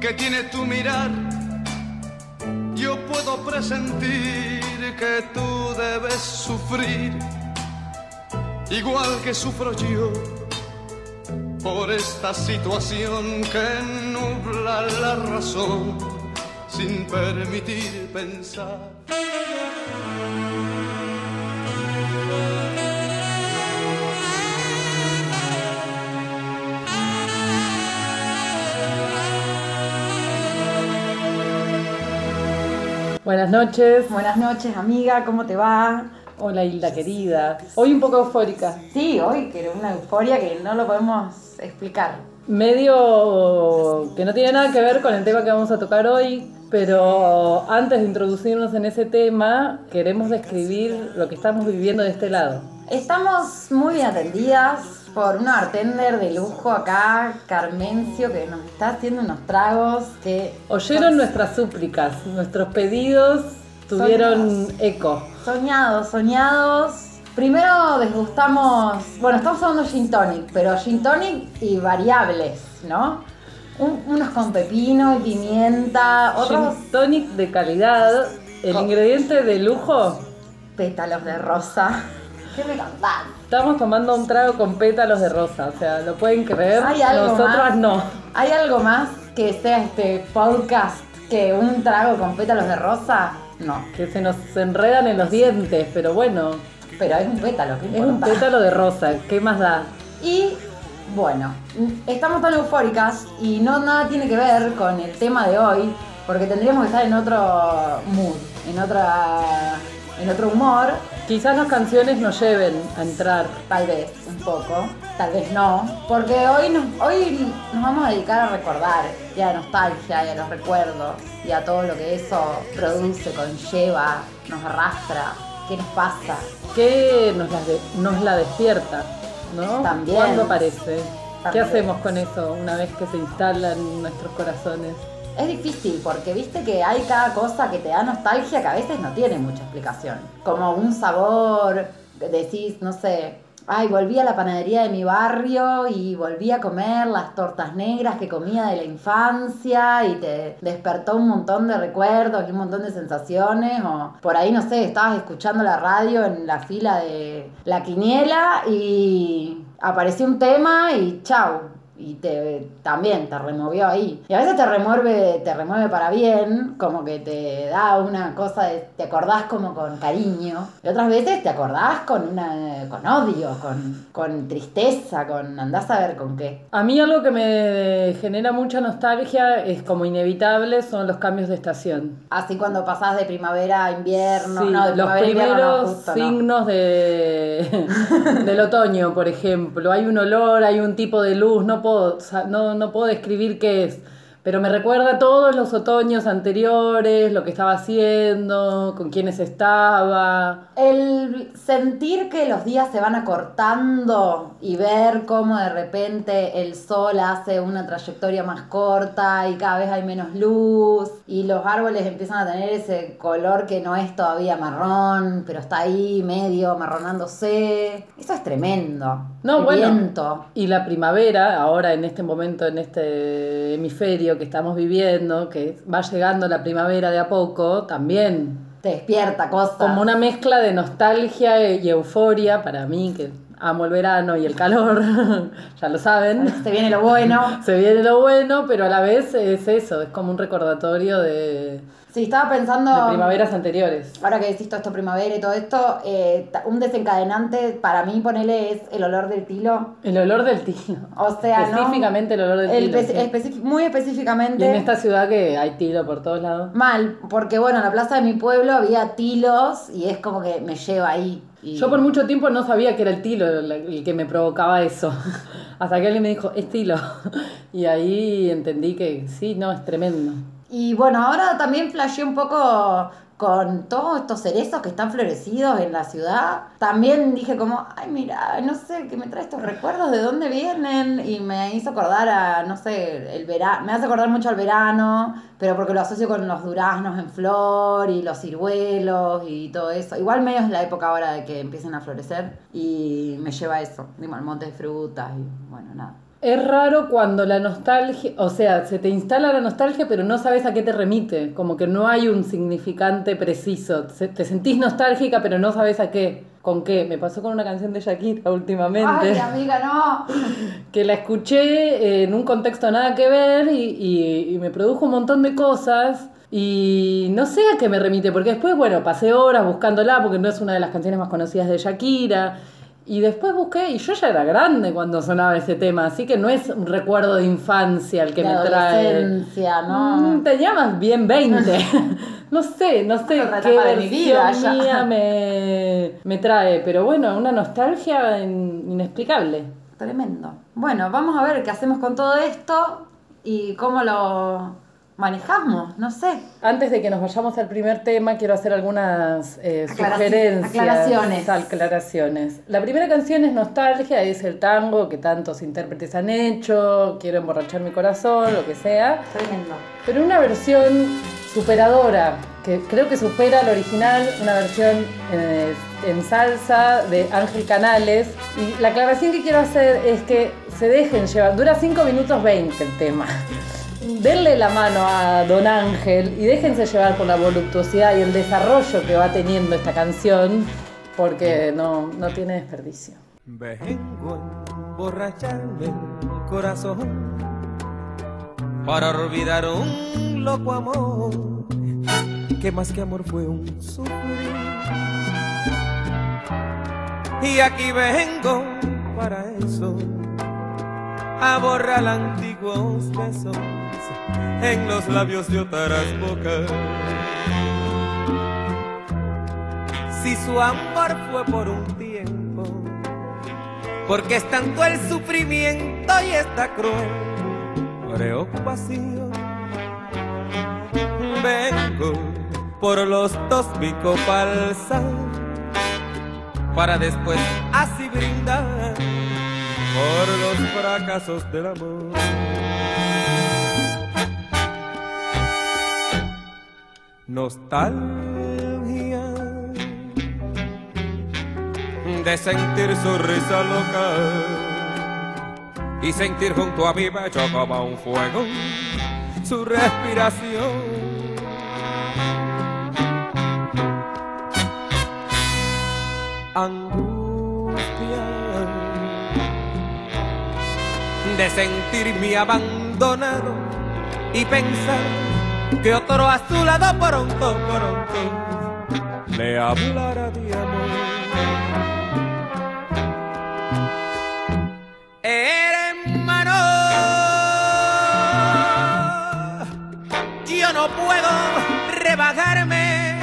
que tiene tu mirar, yo puedo presentir que tú debes sufrir, igual que sufro yo, por esta situación que nubla la razón sin permitir pensar. Buenas noches. Buenas noches, amiga, ¿cómo te va? Hola Hilda querida. Hoy un poco eufórica. Sí, hoy que una euforia que no lo podemos explicar. Medio que no tiene nada que ver con el tema que vamos a tocar hoy, pero antes de introducirnos en ese tema, queremos describir lo que estamos viviendo de este lado. Estamos muy bien atendidas por una bartender de lujo acá, Carmencio, que nos está haciendo unos tragos que... Oyeron nuestras súplicas, nuestros pedidos tuvieron eco. Soñados, soñados. Primero desgustamos, bueno, estamos usando gin tonic, pero gin tonic y variables, ¿no? Un- unos con pepino y pimienta, otros Gin tonic de calidad, el ingrediente de lujo. pétalos de rosa. ¿Qué me contás? Estamos tomando un trago con pétalos de rosa, o sea, ¿lo pueden creer? ¿Hay algo Nosotras más? no. ¿Hay algo más que sea este podcast que un trago con pétalos de rosa? No, Que se nos enredan en los dientes, pero bueno, pero es un pétalo, ¿qué es un pétalo de rosa, ¿qué más da? Y bueno, estamos tan eufóricas y no nada tiene que ver con el tema de hoy, porque tendríamos que estar en otro mood, en otra en otro humor, Quizás las canciones nos lleven a entrar. tal vez un poco, tal vez no, porque hoy nos, hoy nos vamos a dedicar a recordar y a la nostalgia y a los recuerdos y a todo lo que eso produce, conlleva, nos arrastra, qué nos pasa. ¿Qué nos la, de- nos la despierta? ¿No? También. ¿Cuándo aparece? ¿Qué hacemos con eso una vez que se instala en nuestros corazones? Es difícil porque viste que hay cada cosa que te da nostalgia que a veces no tiene mucha explicación. Como un sabor, decís, no sé, ay, volví a la panadería de mi barrio y volví a comer las tortas negras que comía de la infancia y te despertó un montón de recuerdos y un montón de sensaciones. O por ahí, no sé, estabas escuchando la radio en la fila de la quiniela y apareció un tema y chau y te también te removió ahí. Y a veces te remueve, te remueve para bien, como que te da una cosa de, te acordás como con cariño. Y otras veces te acordás con una con odio, con, con tristeza, con andás a ver con qué. A mí algo que me genera mucha nostalgia es como inevitable son los cambios de estación. Así cuando pasás de primavera a invierno, Sí, no, de los no, primeros justo no. signos de, del otoño, por ejemplo. Hay un olor, hay un tipo de luz, no no, no puedo describir qué es, pero me recuerda todos los otoños anteriores, lo que estaba haciendo, con quiénes estaba. El sentir que los días se van acortando y ver cómo de repente el sol hace una trayectoria más corta y cada vez hay menos luz y los árboles empiezan a tener ese color que no es todavía marrón, pero está ahí medio marronándose. Eso es tremendo. No, El bueno. viento. Y la primavera, ahora en este momento, en este hemisferio que estamos viviendo, que va llegando la primavera de a poco, también Te despierta cosas. como una mezcla de nostalgia y euforia para mí, que amo el verano y el calor, ya lo saben. Se viene lo bueno. Se viene lo bueno, pero a la vez es eso, es como un recordatorio de, Sí, estaba pensando. de primaveras anteriores. Ahora que decís todo esto primavera y todo esto, eh, un desencadenante para mí, ponele, es el olor del tilo. El olor del tilo. O sea, ¿no? Específicamente el olor del El tilo. espe- sí. especi- muy específicamente. Y en esta ciudad que hay tilo por todos lados. Mal, porque bueno, en la plaza de mi pueblo había tilos y es como que me lleva ahí. Y- Yo por mucho tiempo no sabía que era el tilo el que me provocaba eso. Hasta que alguien me dijo, es tilo. Y ahí entendí que sí, no, es tremendo. Y bueno, ahora también flasheé un poco con todos estos cerezos que están florecidos en la ciudad. También dije como, ay, mira, no sé, que me trae estos recuerdos de dónde vienen y me hizo acordar a, no sé, el verano, me hace acordar mucho al verano, pero porque lo asocio con los duraznos en flor y los ciruelos y todo eso. Igual medio es la época ahora de que empiecen a florecer y me lleva a eso, digo, al monte de frutas y bueno, nada. Es raro cuando la nostalgia, o sea, se te instala la nostalgia, pero no sabes a qué te remite. Como que no hay un significante preciso. Te sentís nostálgica, pero no sabes a qué. ¿Con qué? Me pasó con una canción de Shakira últimamente. Ay, amiga, no. que la escuché en un contexto nada que ver y, y- y me produjo un montón de cosas y no sé a qué me remite, porque después, bueno, pasé horas buscándola porque no es una de las canciones más conocidas de Shakira. Y después busqué, y yo ya era grande cuando sonaba ese tema, así que no es un recuerdo de infancia el que De me trae. ¿no? Mm, te llamas bien 20. no sé, no sé Otra qué de mi vida versión mía me, me trae, pero bueno, una nostalgia in- inexplicable. Tremendo. Bueno, vamos a ver qué hacemos con todo esto y cómo lo manejamos, no sé. Antes de que nos vayamos al primer tema, quiero hacer algunas eh, Aclaraci- sugerencias. aclaraciones. aclaraciones. La primera canción es Nostalgia, es el tango que tantos intérpretes han hecho, Quiero emborrachar mi corazón, lo que sea. Tremendo. Pero una versión superadora, que creo que supera al original, una versión eh, en salsa de Ángel Canales. Y la aclaración que quiero hacer es que se dejen llevar, dura 5 minutos 20 el tema. Denle la mano a Don Ángel y déjense llevar por la voluptuosidad y el desarrollo que va teniendo esta canción, porque no, no tiene desperdicio. Vengo a emborracharme el corazón para olvidar un loco amor que más que amor fue un sufrir. Y aquí vengo para eso, a borrar antiguos besos en los labios de otras bocas. Si su amor fue por un tiempo, porque es tanto el sufrimiento y esta cruel preocupación. Vengo por los dos mi copa alzar, para después así brindar por los fracasos del amor. Nostalgia de sentir su risa loca y sentir junto a mi pecho como un fuego su respiración. Angustia de sentirme abandonado y pensar que otro a su lado pronto, pronto le hablará de amor. Hermano, yo no puedo rebajarme,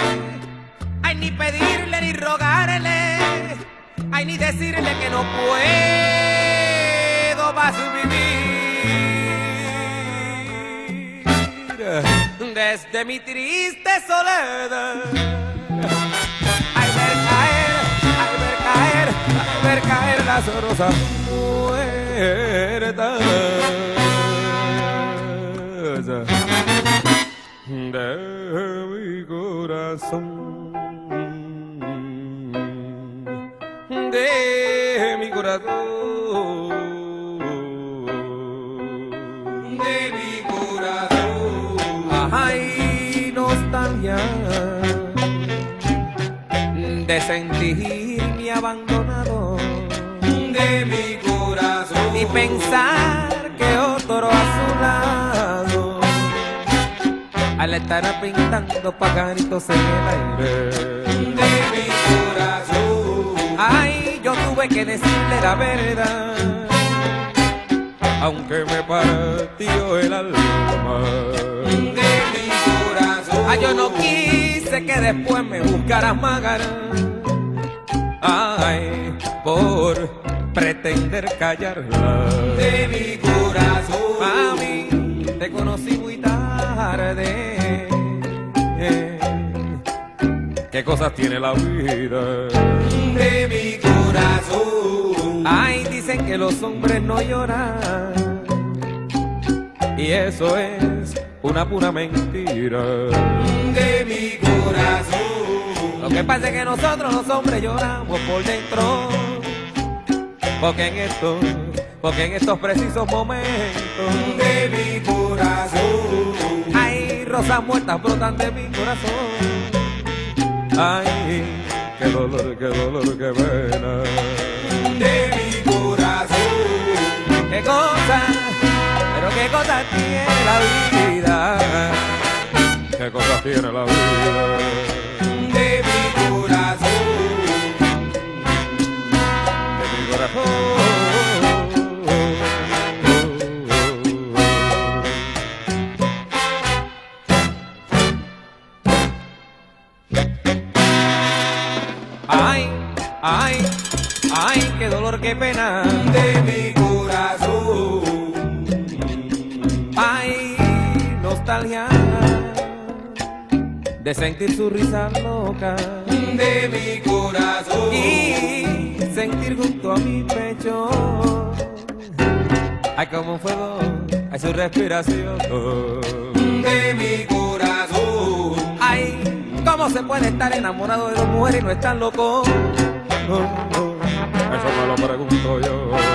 ay ni pedirle ni rogarle, ay ni decirle que no puedo más vivir. desde mi triste soledad. Al ver caer, al ver caer, al ver caer las rosas muertas de mi corazón, de mi corazón, Ay, nostalgia. De sentirme abandonado. De mi corazón. Y pensar que otro a su lado. Al estar pintando pagaritos en el aire. De mi corazón. Ay, yo tuve que decirle la verdad, aunque me partió el alma de mi corazón. Ay, yo no quise que después me buscaras magar. Ay, por pretender callarla de mi corazón. Mami, te conocí muy tarde. ¿Qué cosas tiene la vida? De mi corazón. Ay, dicen que los hombres no lloran. Y eso es una pura mentira. De mi corazón. Lo que pasa es que nosotros los hombres lloramos por dentro. Porque en estos, porque en estos precisos momentos de mi corazón hay rosas muertas brotan de mi corazón. Ay, qué dolor, qué dolor, qué pena de mi corazón. Qué cosa, qué cosa tiene la vida. Qué cosa tiene la vida de mi corazón de mi corazón. Ay, ay, ay, qué dolor, qué pena de sentir su risa loca. De mi corazón. Y sentir junto a mi pecho. Ay como un fuego ay su respiración. De mi corazón. Ay cómo se puede estar enamorado de dos mujeres y no estar loco No, no, eso me lo pregunto yo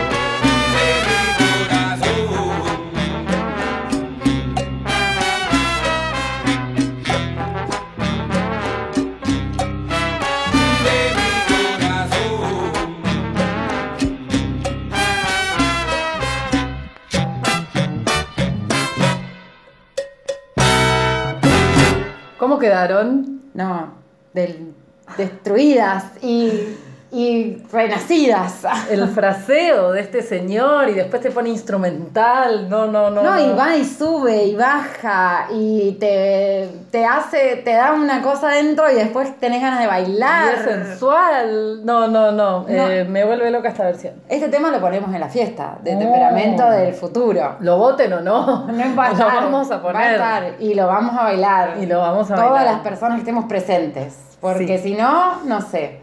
¿Cómo quedaron? No, del- destruidas y, y renacidas. El fraseo de este señor y después te pone instrumental. No, no, no. No, y va y sube y baja y te, te hace, te da una cosa dentro y después tenés ganas de Y bailar. es sensual. No, no, no. Eh, me vuelve loca esta versión. Este tema lo ponemos en la fiesta, de Oh. temperamento del futuro. ¿Lo voten o no? No va a Lo vamos a va poner. estar y lo vamos a bailar. Y lo vamos a Todas bailar. las personas que estemos presentes. Porque Sí. si no, no sé,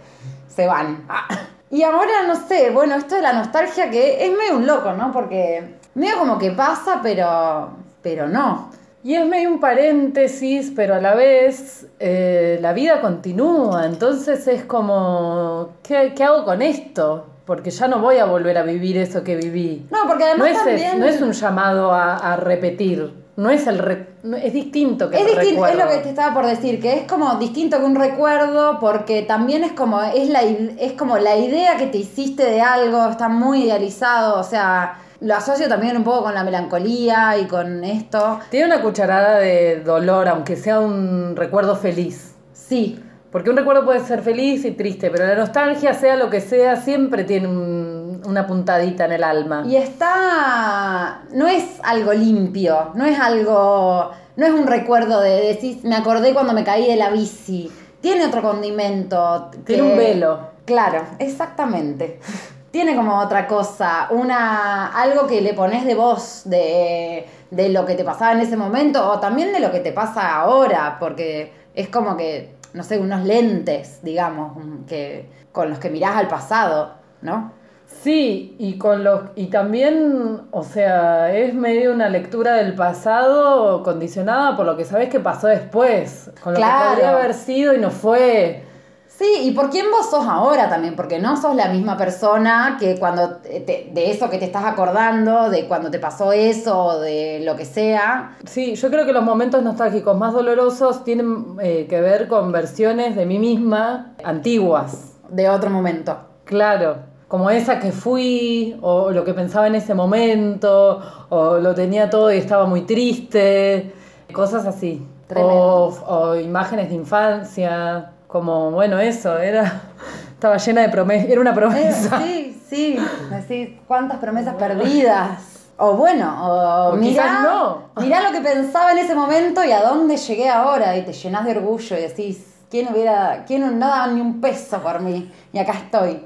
se van. Ah. Y ahora, no sé, bueno, esto de la nostalgia que es medio un loco, ¿no? Porque medio como que pasa, pero, pero no. Y es medio un paréntesis, pero a la vez eh, la vida continúa. Entonces es como, ¿qué, qué hago con esto? Porque ya no voy a volver a vivir eso que viví. No, porque además no es, también... no es un llamado a, a repetir. No es el re- es distinto que Es, el distinto, es recuerdo. lo que te estaba por decir, que es como distinto que un recuerdo, porque también es como, es, la, es como la idea que te hiciste de algo, está muy idealizado, o sea, lo asocio también un poco con la melancolía y con esto. Tiene una cucharada de dolor, aunque sea un recuerdo feliz. Sí, Porque un recuerdo puede ser feliz y triste, pero la nostalgia, sea lo que sea, siempre tiene un- una puntadita en el alma. y está, no es algo limpio, no es algo, no es un recuerdo de decir, me acordé cuando me caí de la bici, tiene otro condimento. Tiene que- un velo. Claro, exactamente. tiene como otra cosa, una, algo que le pones de voz, de, de lo que te pasaba en ese momento, o también de lo que te pasa ahora, porque es como que, no sé, unos lentes, digamos, que, con los que mirás al pasado, ¿no? Sí, y con los y también, o sea, es medio una lectura del pasado condicionada por lo que sabes que pasó después, con lo que podría haber sido y no fue. Sí, y por quién vos sos ahora también, porque no sos la misma persona que cuando de eso que te estás acordando, de cuando te pasó eso, de lo que sea. Sí, yo creo que los momentos nostálgicos más dolorosos tienen eh, que ver con versiones de mí misma antiguas. De otro momento. Claro, como esa que fui, o lo que pensaba en ese momento, o lo tenía todo y estaba muy triste, cosas así. O, o, imágenes de infancia, como, bueno, eso, era, estaba llena de promesas, era una promesa. sí, sí, así, cuántas promesas perdidas. O bueno, o, mirá, no. mirá lo que pensaba en ese momento y a dónde llegué ahora, y te llenas de orgullo y decís, ¿quién hubiera, quién no daba ni un peso por mí? Y acá estoy.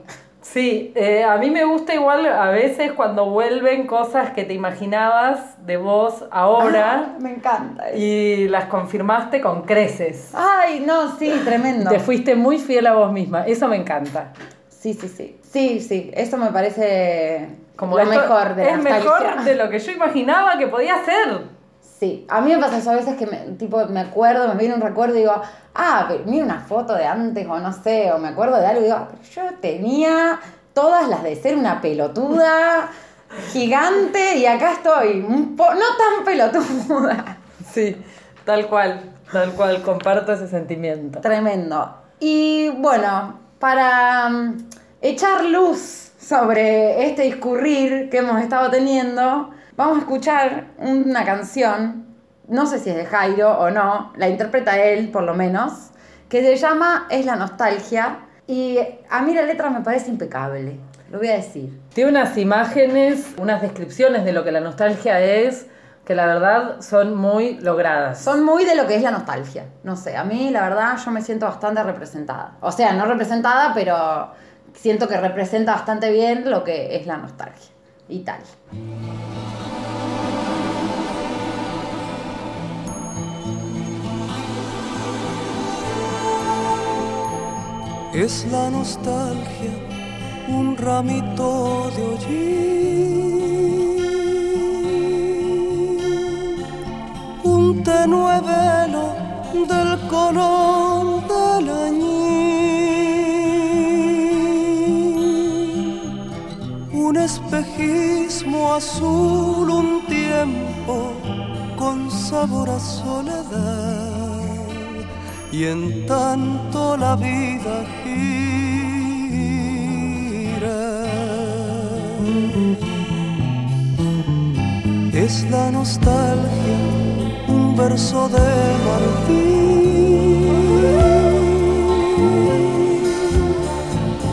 Sí, eh, a mí me gusta igual a veces cuando vuelven cosas que te imaginabas de vos ahora. Ah, me encanta. Y las confirmaste con creces. Ay, no, sí, tremendo. Te fuiste muy fiel a vos misma, eso me encanta. Sí, sí, sí. Sí, sí, eso me parece como lo mejor de Es mejor de lo que yo imaginaba que podía ser. Sí, a mí me pasa eso a veces que me, tipo, me acuerdo, me viene un recuerdo y digo, ah, mira una foto de antes o no sé, o me acuerdo de algo y digo, ah, yo tenía todas las de ser una pelotuda gigante y acá estoy, no tan pelotuda. Sí, tal cual, tal cual, comparto ese sentimiento. Tremendo. Y bueno, para mm, echar luz sobre este discurrir que hemos estado teniendo, Vamos a escuchar una canción, no sé si es de Jairo o no, la interpreta él por lo menos, que se llama Es la nostalgia y a mí la letra me parece impecable, lo voy a decir. Tiene unas imágenes, unas descripciones de lo que la nostalgia es que la verdad son muy logradas. Son muy de lo que es la nostalgia. No sé, a mí la verdad yo me siento bastante representada. O sea, no representada, pero siento que representa bastante bien lo que es la nostalgia y tal. Es la nostalgia, un ramito de hollín, un tenue velo del color del añil, un espejismo azul, un tiempo con sabor a soledad y en tanto la vida gira. Es la nostalgia, un verso de Martín,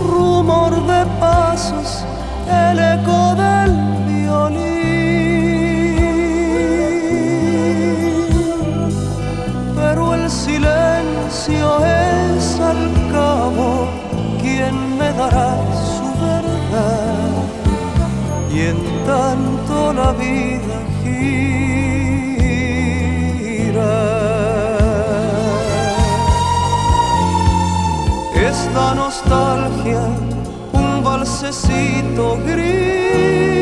rumor de pasos, el eco del es al cabo quien me dará su verdad y en tanto la vida gira. Es la nostalgia, un balsecito gris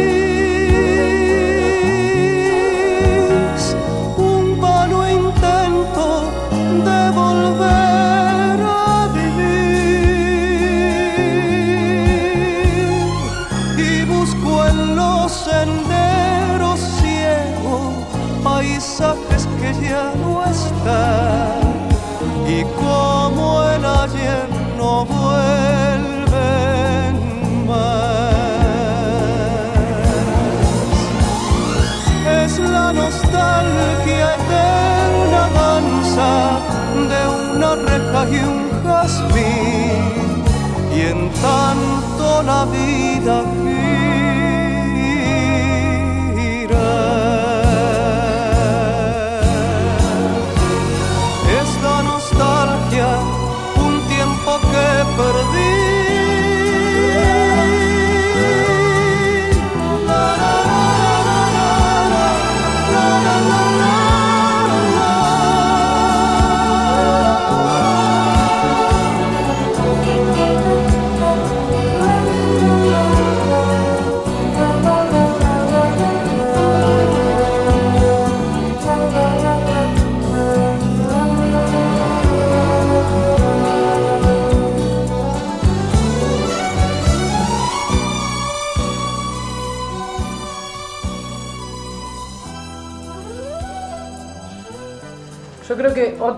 reja y un jazmín y en tanto la vida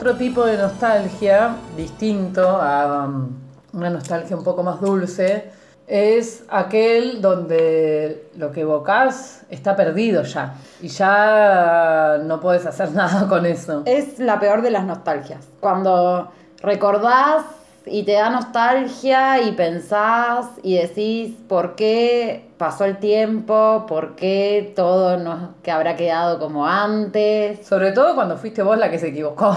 otro tipo de nostalgia, distinto a um, una nostalgia un poco más dulce, es aquel donde lo que evocas está perdido ya y ya no puedes hacer nada con eso. Es la peor de las nostalgias. Cuando recordás y te da nostalgia y pensás y decís por qué pasó el tiempo, por qué todo no que habrá quedado como antes. Sobre todo cuando fuiste vos la que se equivocó.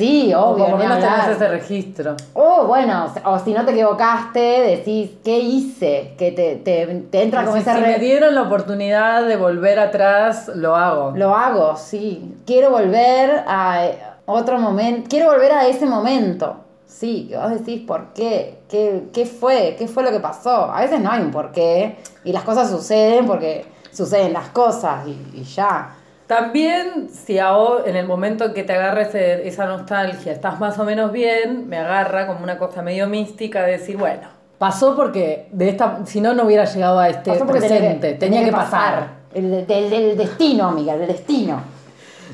Sí, O obvio. por lo menos tenés ese registro. O bueno, o si no te equivocaste, decís, ¿qué hice? Que te, te, te entra como si, ese si re- me dieron la oportunidad de volver atrás, lo hago. Lo hago, sí. Quiero volver a otro momento. Quiero volver a ese momento. Sí, que vos decís por qué. qué. ¿Qué fue? ¿Qué fue lo que pasó? A veces no hay un por qué. Y las cosas suceden porque suceden las cosas y, y ya. También, si ahora, en el momento en que te agarra ese- esa nostalgia, estás más o menos bien, me agarra como una cosa medio mística de decir, bueno, pasó porque de esta, si no, no hubiera llegado a este presente, tenía, que pasar. El, de- del, del destino, amiga, del destino.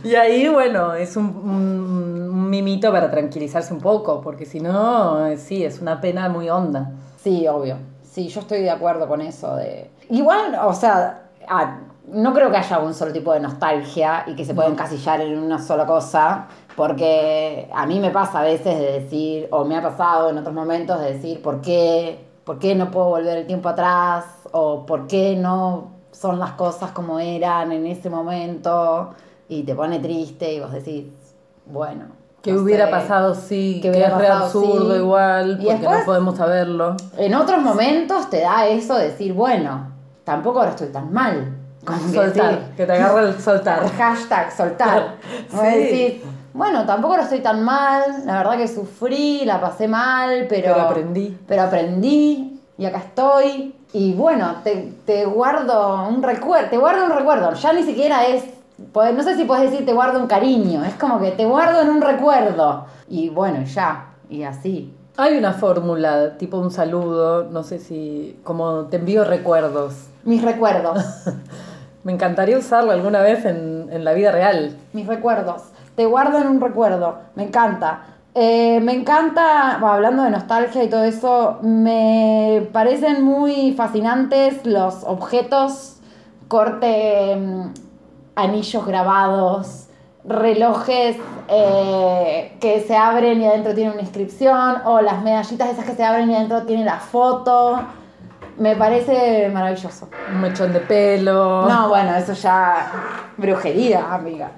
Y ahí, bueno, es un, un- un mimito para tranquilizarse un poco, porque si no, eh, sí, es una pena muy honda. Sí, obvio. Sí, yo estoy de acuerdo con eso. De... Igual, o sea, ah, no creo que haya un solo tipo de nostalgia y que se pueda encasillar en una sola cosa, porque a mí me pasa a veces de decir, o me ha pasado en otros momentos de decir, ¿por qué? ¿Por qué no puedo volver el tiempo atrás? ¿O por qué no son las cosas como eran en ese momento? Y te pone triste y vos decís, bueno. Que no hubiera sé. pasado, sí, Que que, hubiera es re pasado, absurdo sí. igual, porque después- no podemos saberlo. En otros momentos te da eso de decir, bueno, tampoco ahora estoy tan mal. Como que Soltar, sí. que te agarra el soltar. Hashtag soltar. Sí. decís, bueno, tampoco ahora estoy tan mal. La verdad que sufrí, la pasé mal, pero. Pero aprendí. Pero aprendí y acá estoy. Y bueno, te, te guardo un recuerdo. Te guardo un recuerdo. Ya ni siquiera es. No sé si puedes decir te guardo un cariño. Es como que te guardo en un recuerdo. Y bueno, ya. Y así. Hay una fórmula, tipo un saludo, no sé si, como te envío recuerdos. Mis recuerdos. Me encantaría usarlo alguna vez en, en la vida real. mis recuerdos. Te guardo en un recuerdo. Me encanta. Eh, me encanta, hablando de nostalgia y todo eso, me parecen muy fascinantes los objetos, corte, mm, anillos grabados, relojes eh, que se abren y adentro tiene una inscripción, o las medallitas esas que se abren y adentro tiene la foto. Me parece maravilloso. Un mechón de pelo. No, bueno, eso ya brujería, amiga.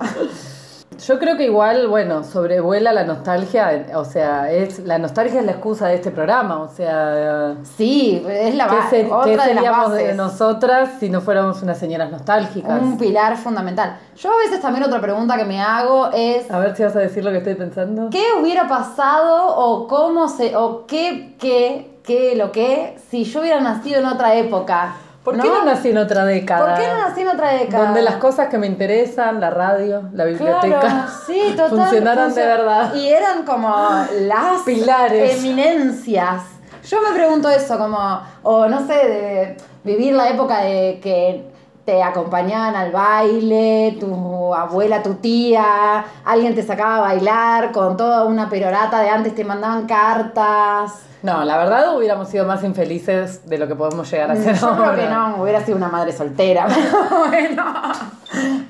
Yo creo que igual, bueno, sobrevuela la nostalgia, o sea, es la nostalgia es la excusa de este programa, o sea, Sí, es la ¿qué, base. ser- otra qué de seríamos de bases. nosotras si no fuéramos unas señoras nostálgicas? Un pilar fundamental. Yo a veces también otra pregunta que me hago es A ver si vas a decir lo que estoy pensando. ¿qué hubiera pasado o cómo se o qué qué qué lo que si yo hubiera nacido en otra época? ¿Por qué no nací en otra década? ¿Por qué no nací en otra década? Donde las cosas que me interesan, la radio, la biblioteca, Claro, sí, total, funcionaran de verdad. Y eran como las Pilares. eminencias. Yo me pregunto eso, como, o no sé, de vivir la época de que te acompañaban al baile, tu abuela, tu tía, alguien te sacaba a bailar con toda una perorata de antes, te mandaban cartas. No, la verdad hubiéramos sido más infelices de lo que podemos llegar a ser Yo ahora. creo que no, hubiera sido una madre soltera. Bueno,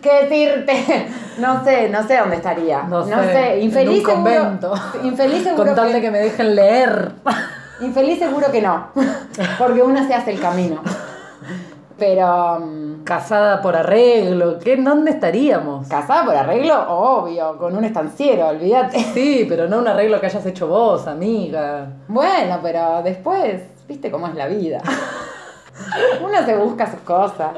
¿qué decirte? No sé, no sé dónde estaría. No No, sé, sé, infeliz en un seguro. convento. Infeliz seguro Con tal que, de que me dejen leer. infeliz seguro que no, porque una se hace el camino. Pero Casada por arreglo, ¿qué? ¿Dónde estaríamos? casada por arreglo, obvio, con un estanciero, olvídate. Sí, pero no un arreglo que hayas hecho vos, amiga. Bueno, pero después, viste cómo es la vida. Uno se busca sus cosas.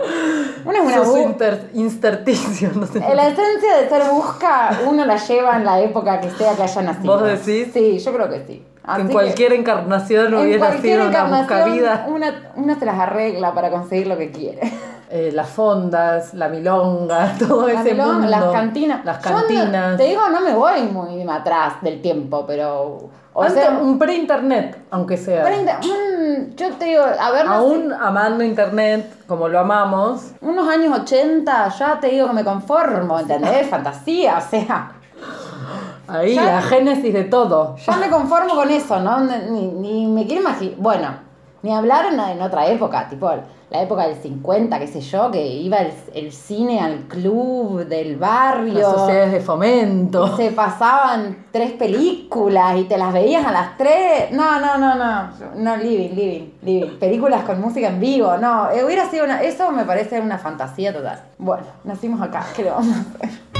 Uno es una Sos bu- inter- intersticio, no sé. La esencia de ser busca, uno la lleva en la época que sea que haya nacido. ¿Vos decís? Sí, yo creo que sí. Así en cualquier encarnación en hubiera cualquier sido una encarnación, buscavida. Una, una se las arregla para conseguir lo que quiere. Eh, las fondas, la milonga, todo La ese milonga, mundo. las cantinas. Las no- cantinas. te digo, no me voy muy atrás del tiempo, pero. O Antes, sea, un pre-internet, aunque sea. treinta- mm, yo te digo, a ver, no sé, Aún amando internet como lo amamos, unos años 80, ya te digo que me conformo, ¿entendés? Fantasía, o sea. Ahí Ya- la génesis de todo. Ya me conformo con eso, ¿no? Ni, ni me quiero imaginar. Bueno, ni hablar en, en otra época, tipo la época del 50, qué sé yo, que iba el, el cine al club del barrio. Las sociedades de fomento. Se pasaban tres películas y te las veías a las tres. No, no, no, no. No, living, living, living. Películas con música en vivo. No, eh, hubiera sido una. Eso me parece una fantasía total. Bueno, nacimos acá, ¿qué le vamos a hacer?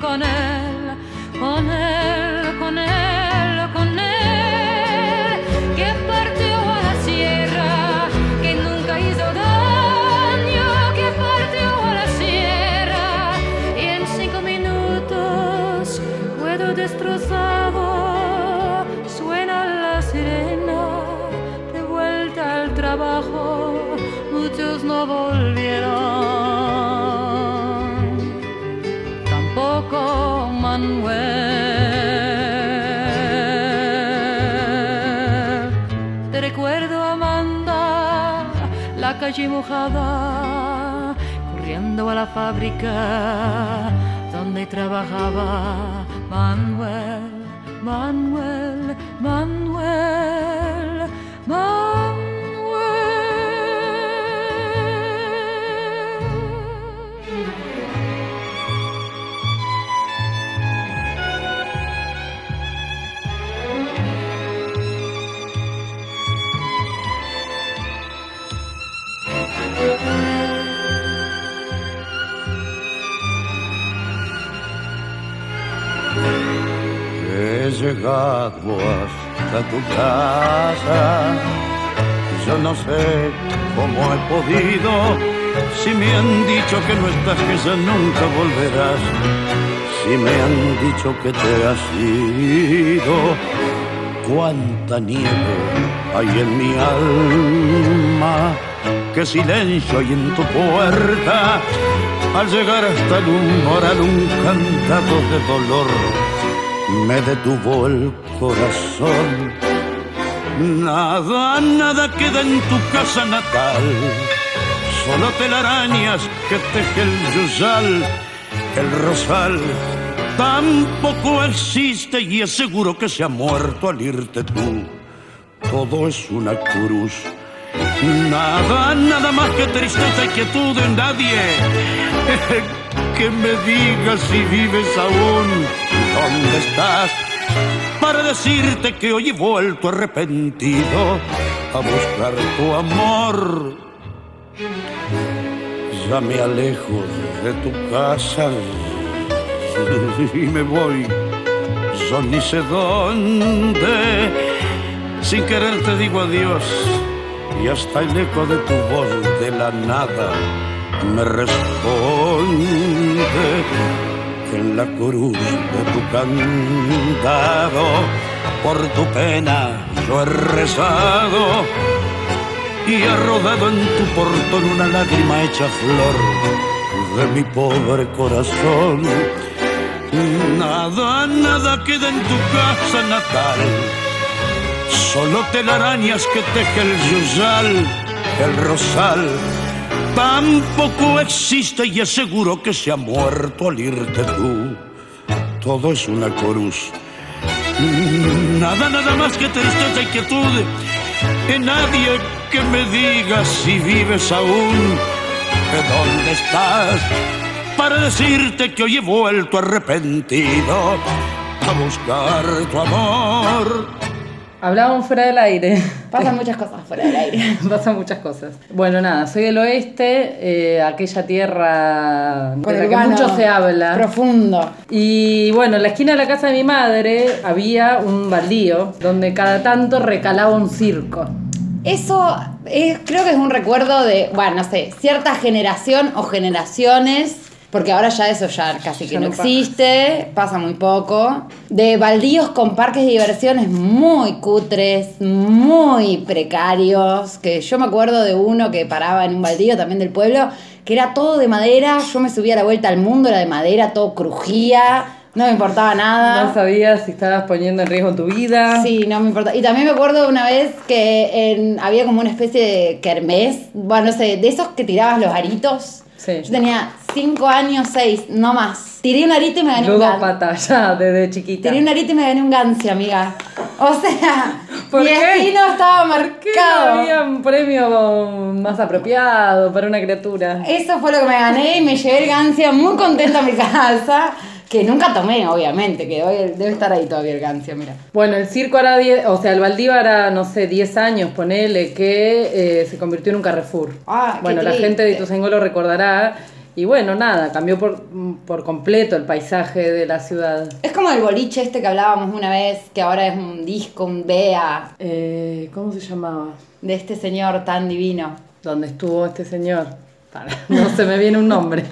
con él, con él, con él, con él, que partió a la sierra, que nunca hizo daño, que partió a la sierra, y en cinco minutos, cuero destrozado, suena la sirena, de vuelta al trabajo, muchos no volvieron mojada, corriendo a la fábrica donde trabajaba Manuel, Manuel, Manuel, Manuel. He llegado hasta tu casa. Yo no sé cómo he podido. Si me han dicho que no estás, que nunca volverás. Si me han dicho que te has ido. Cuánta nieve hay en mi alma. Qué silencio hay en tu puerta. Al llegar hasta el umbral un cantado de dolor me detuvo el corazón. Nada, nada queda en tu casa natal, solo telarañas que teje el yusal, el rosal. Tampoco existe y es seguro que se ha muerto al irte tú. Todo es una cruz. Nada, nada más que tristeza y quietud en nadie. que me digas si vives aún, dónde estás, para decirte que hoy he vuelto arrepentido a buscar tu amor. Ya me alejo de tu casa y me voy, yo ni sé dónde. Sin querer te digo adiós y hasta el eco de tu voz de la nada me responde en la cruz de tu candado. Por tu pena yo he rezado y ha rodado en tu portón una lágrima hecha flor de mi pobre corazón. Nada, nada queda en tu casa natal. Solo telarañas que teje el yusal, el rosal. Tampoco existe y es seguro que se ha muerto al irte tú. Todo es una coruz. Nada, nada más que tristeza y quietud. Que nadie que me diga si vives aún. ¿De dónde estás? para decirte que hoy he vuelto arrepentido a buscar tu amor. Hablábamos fuera del aire. Pasan muchas cosas fuera del aire. Pasan muchas cosas. Bueno, nada, soy del oeste, eh, aquella tierra de la que mucho se habla. Profundo. Y bueno, en la esquina de la casa de mi madre había un baldío donde cada tanto recalaba un circo. Eso es, creo que es un recuerdo de, bueno, no sé, cierta generación o generaciones, porque ahora ya eso ya casi que Ya no, existe, pasa muy poco, de baldíos con parques de diversiones muy cutres, muy precarios, que yo me acuerdo de uno que paraba en un baldío también del pueblo, que era todo de madera, yo me subía a la vuelta al mundo, era de madera, todo crujía, no me importaba nada. No sabías si estabas poniendo en riesgo tu vida. Sí, no me importa. Y también me acuerdo una vez que en- había como una especie de kermés, bueno, no sé, de esos que tirabas los aritos. Sí. Yo tenía cinco años, seis, no más. Tiré un arito y me gané un gancio. Ludópata, ya, desde chiquita. Tiré un arito y me gané un gancio, amiga. O sea, ¿Por mi qué? destino estaba ¿Qué no marcado. había un premio más apropiado para una criatura? Eso fue lo que me gané y me llevé el gancio muy contenta a mi casa. Que nunca tomé, obviamente, que hoy debe estar ahí todavía el gancio, mira. Bueno, el circo hará 10, o sea, el baldío hará, no sé, 10 años, ponele, que eh, se convirtió en un Carrefour. Ah, bueno, la gente de Ituzaingó lo recordará. Y bueno, nada, cambió por, por completo el paisaje de la ciudad. Es como el boliche este que hablábamos una vez, que ahora es un disco, un BEA, Eh, ¿Cómo se llamaba? de este señor tan divino. ¿Dónde estuvo este señor? Para, no se me viene un nombre.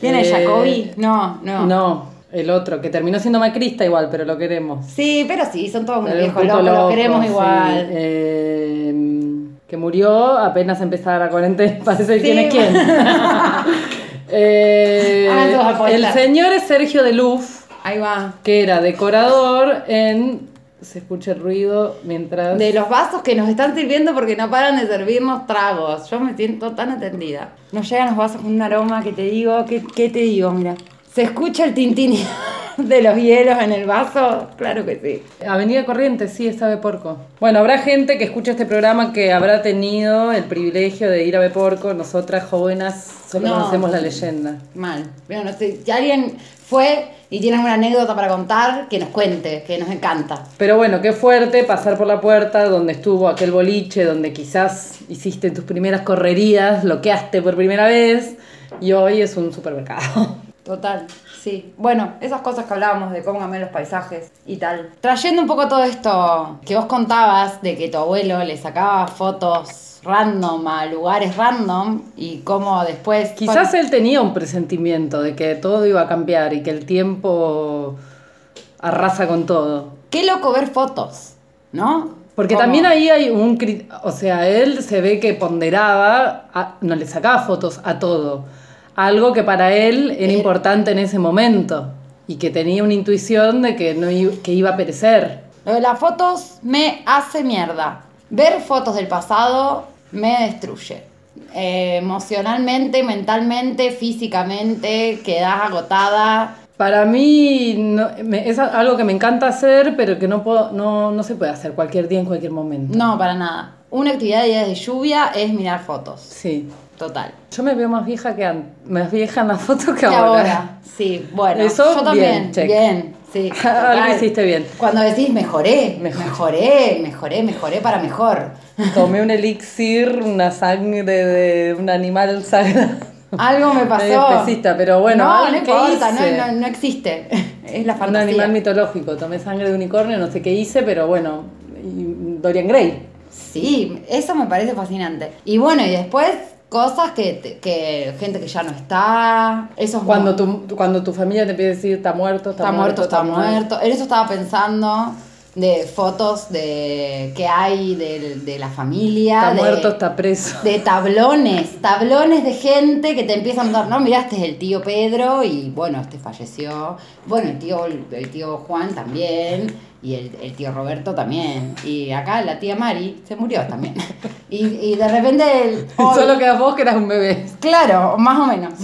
¿Viene Eh, Jacobi? No, no. No, el otro, que terminó siendo macrista igual, pero lo queremos. Sí, pero sí, son todos unos viejos locos, los loco, queremos sí. igual. Eh, que murió apenas empezara la cuarentena. Parece Sí. quién es quién. Eh, el señor es Sergio de Luz, Ahí va. que era decorador en. Se escucha el ruido mientras. De los vasos que nos están sirviendo porque no paran de servirnos tragos. Yo me siento tan atendida. Nos llegan los vasos con un aroma que te digo, ¿qué, qué te digo? Mira. ¿Se escucha el tintín de los hielos en el vaso? Claro que sí. Avenida Corrientes, sí, está Beporco. Bueno, habrá gente que escucha este programa que habrá tenido el privilegio de ir a Beporco. Nosotras jóvenes solo No. conocemos la leyenda. Mal. Pero no sé, si alguien fue y tiene una anécdota para contar, que nos cuente, que nos encanta. Pero bueno, qué fuerte pasar por la puerta donde estuvo aquel boliche, donde quizás hiciste tus primeras correrías, loqueaste por primera vez y hoy es un supermercado. Total, sí. Bueno, esas cosas que hablábamos de cómo cambian los paisajes y tal. Trayendo un poco todo esto que vos contabas de que tu abuelo le sacaba fotos random a lugares random y cómo después... Quizás él tenía un presentimiento de que todo iba a cambiar y que el tiempo arrasa con todo. Qué loco ver fotos, ¿no? Porque Cómo- también ahí hay un... O sea, él se ve que ponderaba, a- no le sacaba fotos a todo. Algo que para él era Eh. importante en ese momento y que tenía una intuición de que, no que iba a perecer. Lo de las fotos me hace mierda. Ver fotos del pasado me destruye. Eh, emocionalmente, mentalmente, físicamente, quedás agotada. Para mí no- me- es algo que me encanta hacer, pero que no, puedo, no, no se puede hacer cualquier día en cualquier momento. No, para nada. Una actividad de días de lluvia es mirar fotos. Sí. Total. Yo me veo más vieja que. Más vieja en la foto que Que ahora. ahora. Sí, bueno. Eso, yo también. bien, check. Bien, sí. Algo hiciste bien. Cuando decís mejoré, Mejor. mejoré, mejoré, mejoré para mejor. Tomé un elixir, una sangre de un animal sagrado. Algo me pasó. Especista, pero bueno, No, no importa, hice. no, no, no existe. Es la Un fantasía. animal mitológico. Tomé sangre de unicornio, no sé qué hice, pero bueno. Dorian Gray. Sí, eso me parece fascinante. Y bueno, y después cosas que, que gente que ya no está. Esos Cuando mo- tu, cuando tu familia te pide decir está muerto, está, está muerto, está muerto. En eso estaba pensando. De fotos de que hay de, de la familia. Está de, muerto, está preso. de tablones, tablones de gente que te empiezan a dar, no, mirá, este es el tío Pedro y bueno, este falleció. Bueno, el tío, el tío Juan también y el, el tío Roberto también. Y acá la tía Mari se murió también. Y, y de repente... el- Solo quedas vos que eras un bebé. Claro, más o menos.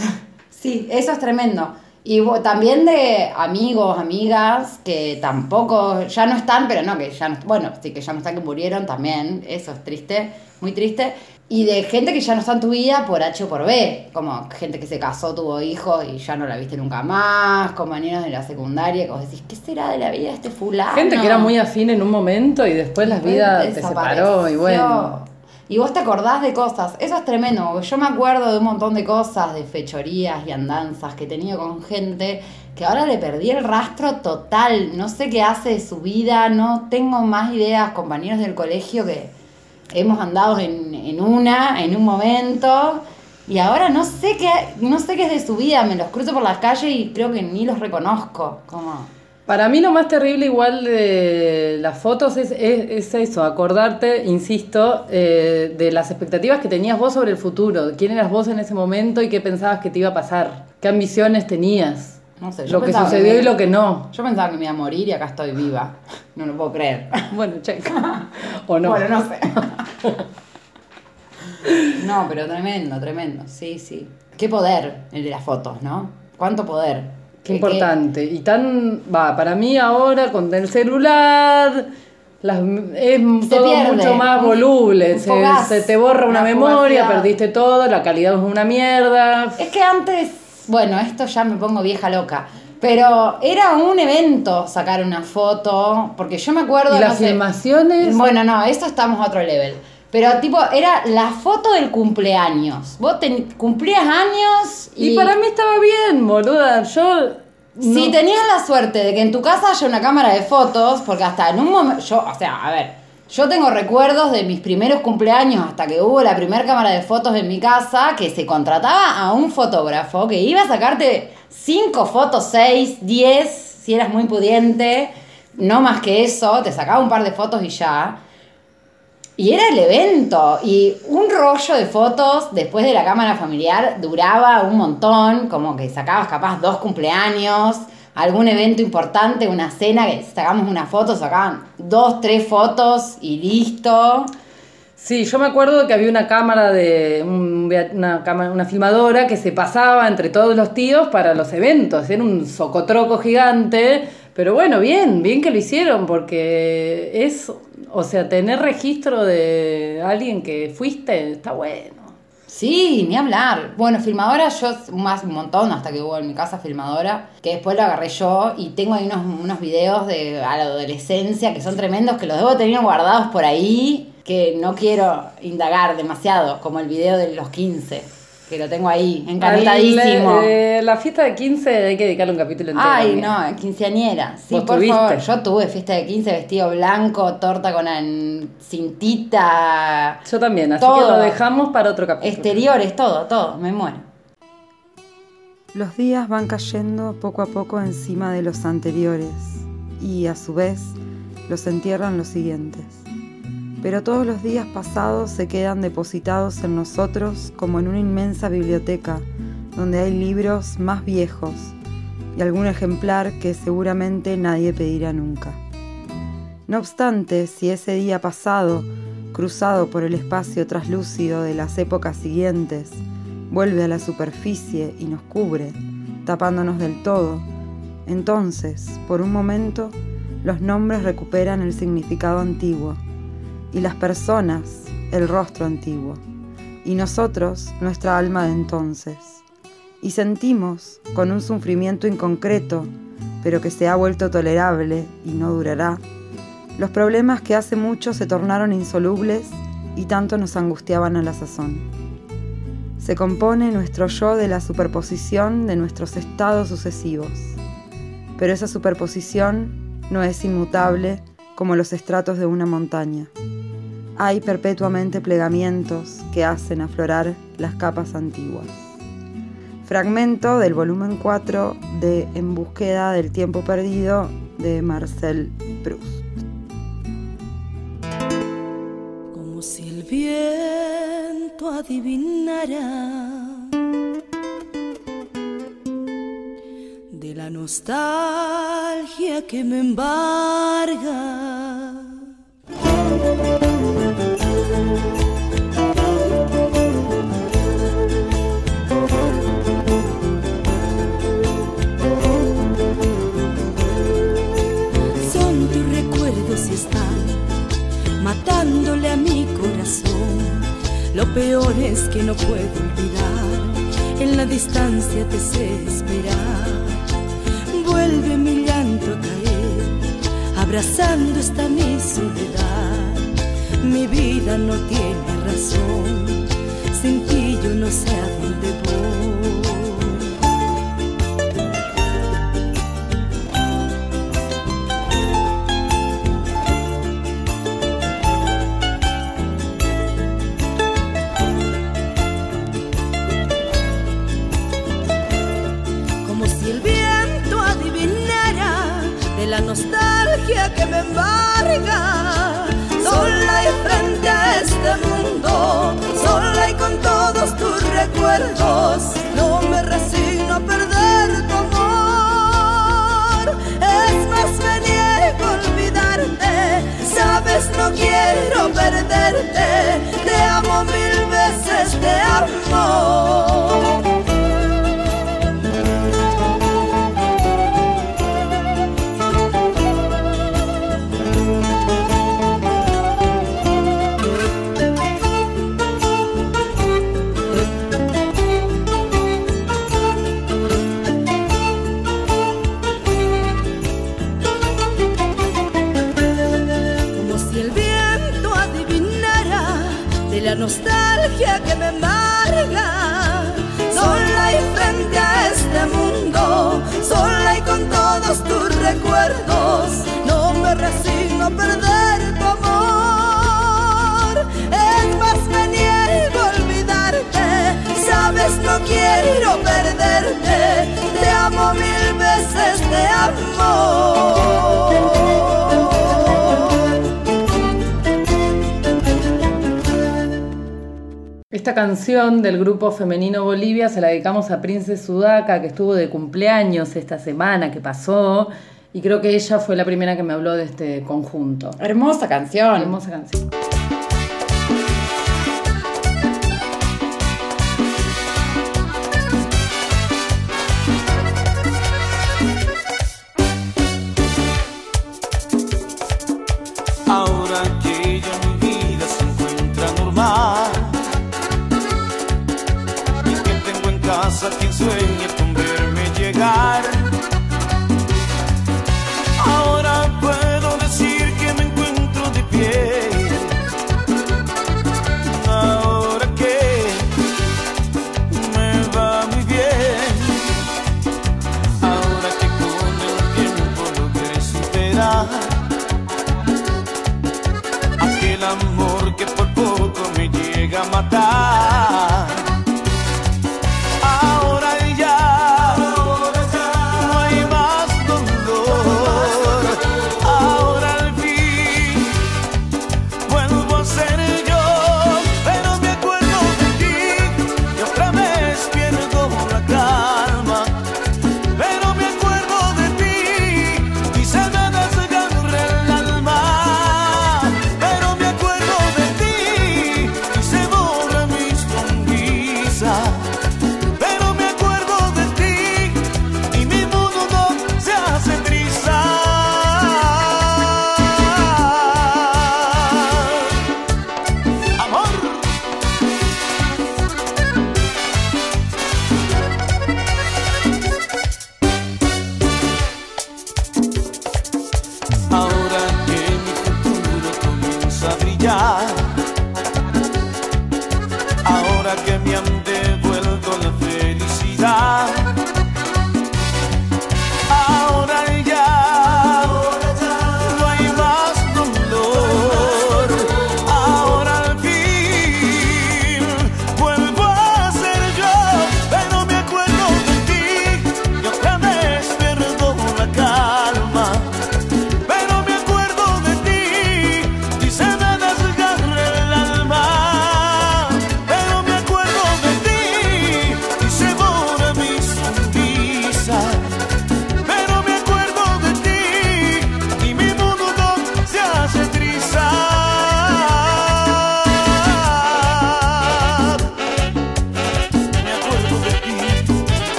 Sí, eso es tremendo. Y también de amigos, amigas que tampoco, ya no están, pero no, que ya no, bueno, sí que ya no están, que murieron también, eso es triste, muy triste. Y de gente que ya no está en tu vida por H o por B, como gente que se casó, tuvo hijos y ya no la viste nunca más, compañeros de la secundaria, que vos decís, ¿qué será de la vida de este fulano? Gente que era muy afín en un momento y después la vida te separó y bueno. Y vos te acordás de cosas. Eso es tremendo. Yo me acuerdo de un montón de cosas, de fechorías y andanzas que he tenido con gente que ahora le perdí el rastro total. No sé qué hace de su vida, no tengo más ideas. Compañeros del colegio que hemos andado en, en una, en un momento. Y ahora no sé qué, no sé qué es de su vida. Me los cruzo por las calles y creo que ni los reconozco. Como. Para mí lo más terrible igual de las fotos es, es- es eso, acordarte, insisto, eh, de las expectativas que tenías vos sobre el futuro, quién eras vos en ese momento y qué pensabas que te iba a pasar, qué ambiciones tenías, No sé, yo lo que sucedió y lo que no. Yo pensaba que me iba a morir y acá estoy viva. No lo puedo creer. Bueno, checa. o no. Bueno, no sé. No, pero tremendo, tremendo. Sí, sí. Qué poder el de las fotos, ¿no? ¿Cuánto poder? Qué importante. Y tan, va, para mí ahora con el celular las, es todo pierde, mucho más voluble. Se, se te borra una, una memoria, fugacidad. perdiste todo, la calidad es una mierda. Es que antes, bueno, esto ya me pongo vieja loca. Pero era un evento sacar una foto, porque yo me acuerdo... Y no las sé, filmaciones. Bueno, no, eso estamos a otro level. Pero tipo, era la foto del cumpleaños. Vos ten- cumplías años y, para mí estaba bien, boluda. Yo. Si tenías la suerte de que en tu casa haya una cámara de fotos, porque hasta en un momento, yo, o sea, a ver, yo tengo recuerdos de mis primeros cumpleaños hasta que hubo la primera cámara de fotos en mi casa, que se contrataba a un fotógrafo que iba a sacarte 5 fotos, 6, 10, si eras muy pudiente, no más que eso, te sacaba un par de fotos y ya. Y era el evento. Y un rollo de fotos después de la cámara familiar duraba un montón. Como que sacabas capaz dos cumpleaños, algún evento importante, una cena, que sacamos una foto, sacaban dos, tres fotos y listo. Sí, yo me acuerdo que había una cámara de una cámara, una filmadora que se pasaba entre todos los tíos para los eventos. Era un socotroco gigante, pero bueno, bien, bien que lo hicieron porque es, o sea, tener registro de alguien que fuiste está bueno. Sí, ni hablar. Bueno, filmadora yo más un montón hasta que hubo en mi casa filmadora, que después lo agarré yo y tengo ahí unos, unos videos de a la adolescencia que son tremendos, que los debo tener guardados por ahí, que no quiero indagar demasiado, como el video de los 15, que lo tengo ahí, encantadísimo. Al- eh, la fiesta de 15 hay que dedicarle un capítulo entero. Ay, no, quinceañera. Sí, ¿Vos por tuviste? favor. Yo tuve fiesta de 15, vestido blanco, torta con cintita, Yo también, así Todo. que lo dejamos para otro capítulo. exteriores, todo, todo, me muero. Los días van cayendo poco a poco encima de los anteriores y a su vez los entierran los siguientes. Pero todos los días pasados se quedan depositados en nosotros como en una inmensa biblioteca donde hay libros más viejos y algún ejemplar que seguramente nadie pedirá nunca. No obstante, si ese día pasado, cruzado por el espacio traslúcido de las épocas siguientes, vuelve a la superficie y nos cubre, tapándonos del todo, entonces, por un momento, los nombres recuperan el significado antiguo y las personas el rostro antiguo y nosotros nuestra alma de entonces. Y sentimos, con un sufrimiento inconcreto, pero que se ha vuelto tolerable y no durará, los problemas que hace mucho se tornaron insolubles y tanto nos angustiaban a la sazón. Se compone nuestro yo de la superposición de nuestros estados sucesivos, pero esa superposición no es inmutable como los estratos de una montaña. Hay perpetuamente plegamientos que hacen aflorar las capas antiguas. Fragmento del volumen 4 de En búsqueda del tiempo perdido de Marcel Proust. si el viento adivinara de la nostalgia que me embarga. Peor es que no puedo olvidar, en la distancia te sé esperar. Vuelve mi llanto a caer, abrazando esta mi soledad. Mi vida no tiene razón, sin ti yo no sé a dónde voy. No me resigno a perder tu amor. Es más, me olvidarte, sabes, no quiero perderte, te amo mil veces, te amo. Quiero perderte, te amo mil veces, te amo. Esta canción del grupo femenino Bolivia se la dedicamos a Princess Sudaca, que estuvo de cumpleaños esta semana que pasó. Y creo que ella fue la primera que me habló de este conjunto. Hermosa canción. Hermosa canción.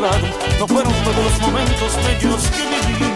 lado. No fueron todos los momentos bellos que viví.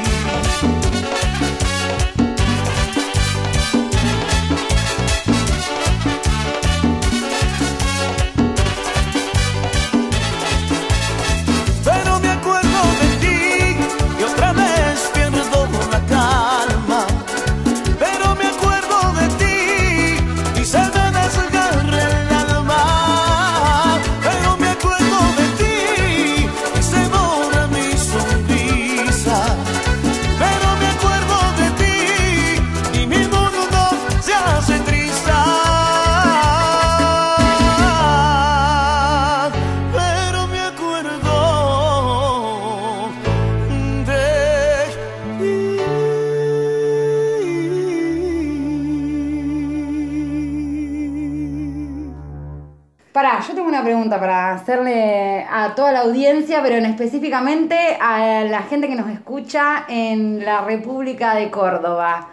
La audiencia, pero en específicamente a la gente que nos escucha en la República de Córdoba.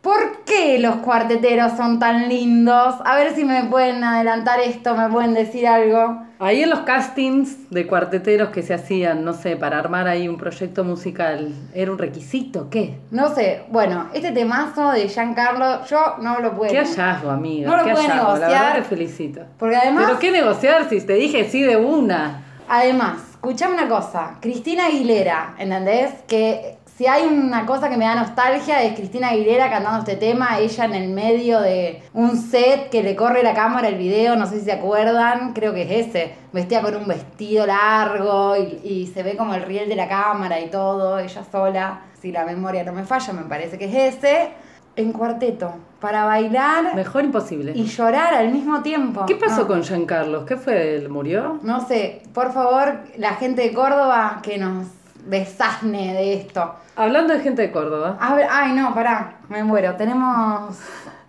¿Por qué los cuarteteros son tan lindos? A ver si me pueden adelantar esto, me pueden decir algo. Ahí en los castings de cuarteteros que se hacían, no sé, para armar ahí un proyecto musical, ¿era un requisito? ¿Qué? No sé, bueno, este temazo de Giancarlo, yo no lo puedo. Qué hallazgo, amiga. No lo qué puede hallazgo. La verdad negociar. te felicito. Porque además, Pero qué negociar si te dije sí de una. Además, escuchame una cosa, Cristina Aguilera, ¿entendés? Que si hay una cosa que me da nostalgia es Cristina Aguilera cantando este tema, ella en el medio de un set que le corre la cámara el video, no sé si se acuerdan, creo que es ese, vestida con un vestido largo y, y se ve como el riel de la cámara y todo, ella sola, si la memoria no me falla, me parece que es ese, en cuarteto, para bailar Mejor imposible. y llorar al mismo tiempo. ¿Qué pasó No. con Giancarlos? ¿Qué fue? ¿Él murió? No sé, por favor, la gente de Córdoba que nos desasne de esto. Hablando de gente de Córdoba, A ver, ay, no, pará, me muero. Tenemos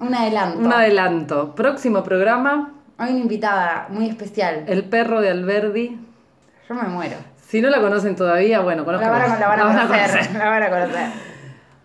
un adelanto. un adelanto. Próximo programa, Hay una invitada muy especial. El perro de Alberdi. Yo me muero. Si no la conocen todavía, bueno, La van, a, conozcan. la van a conocer. La van a conocer.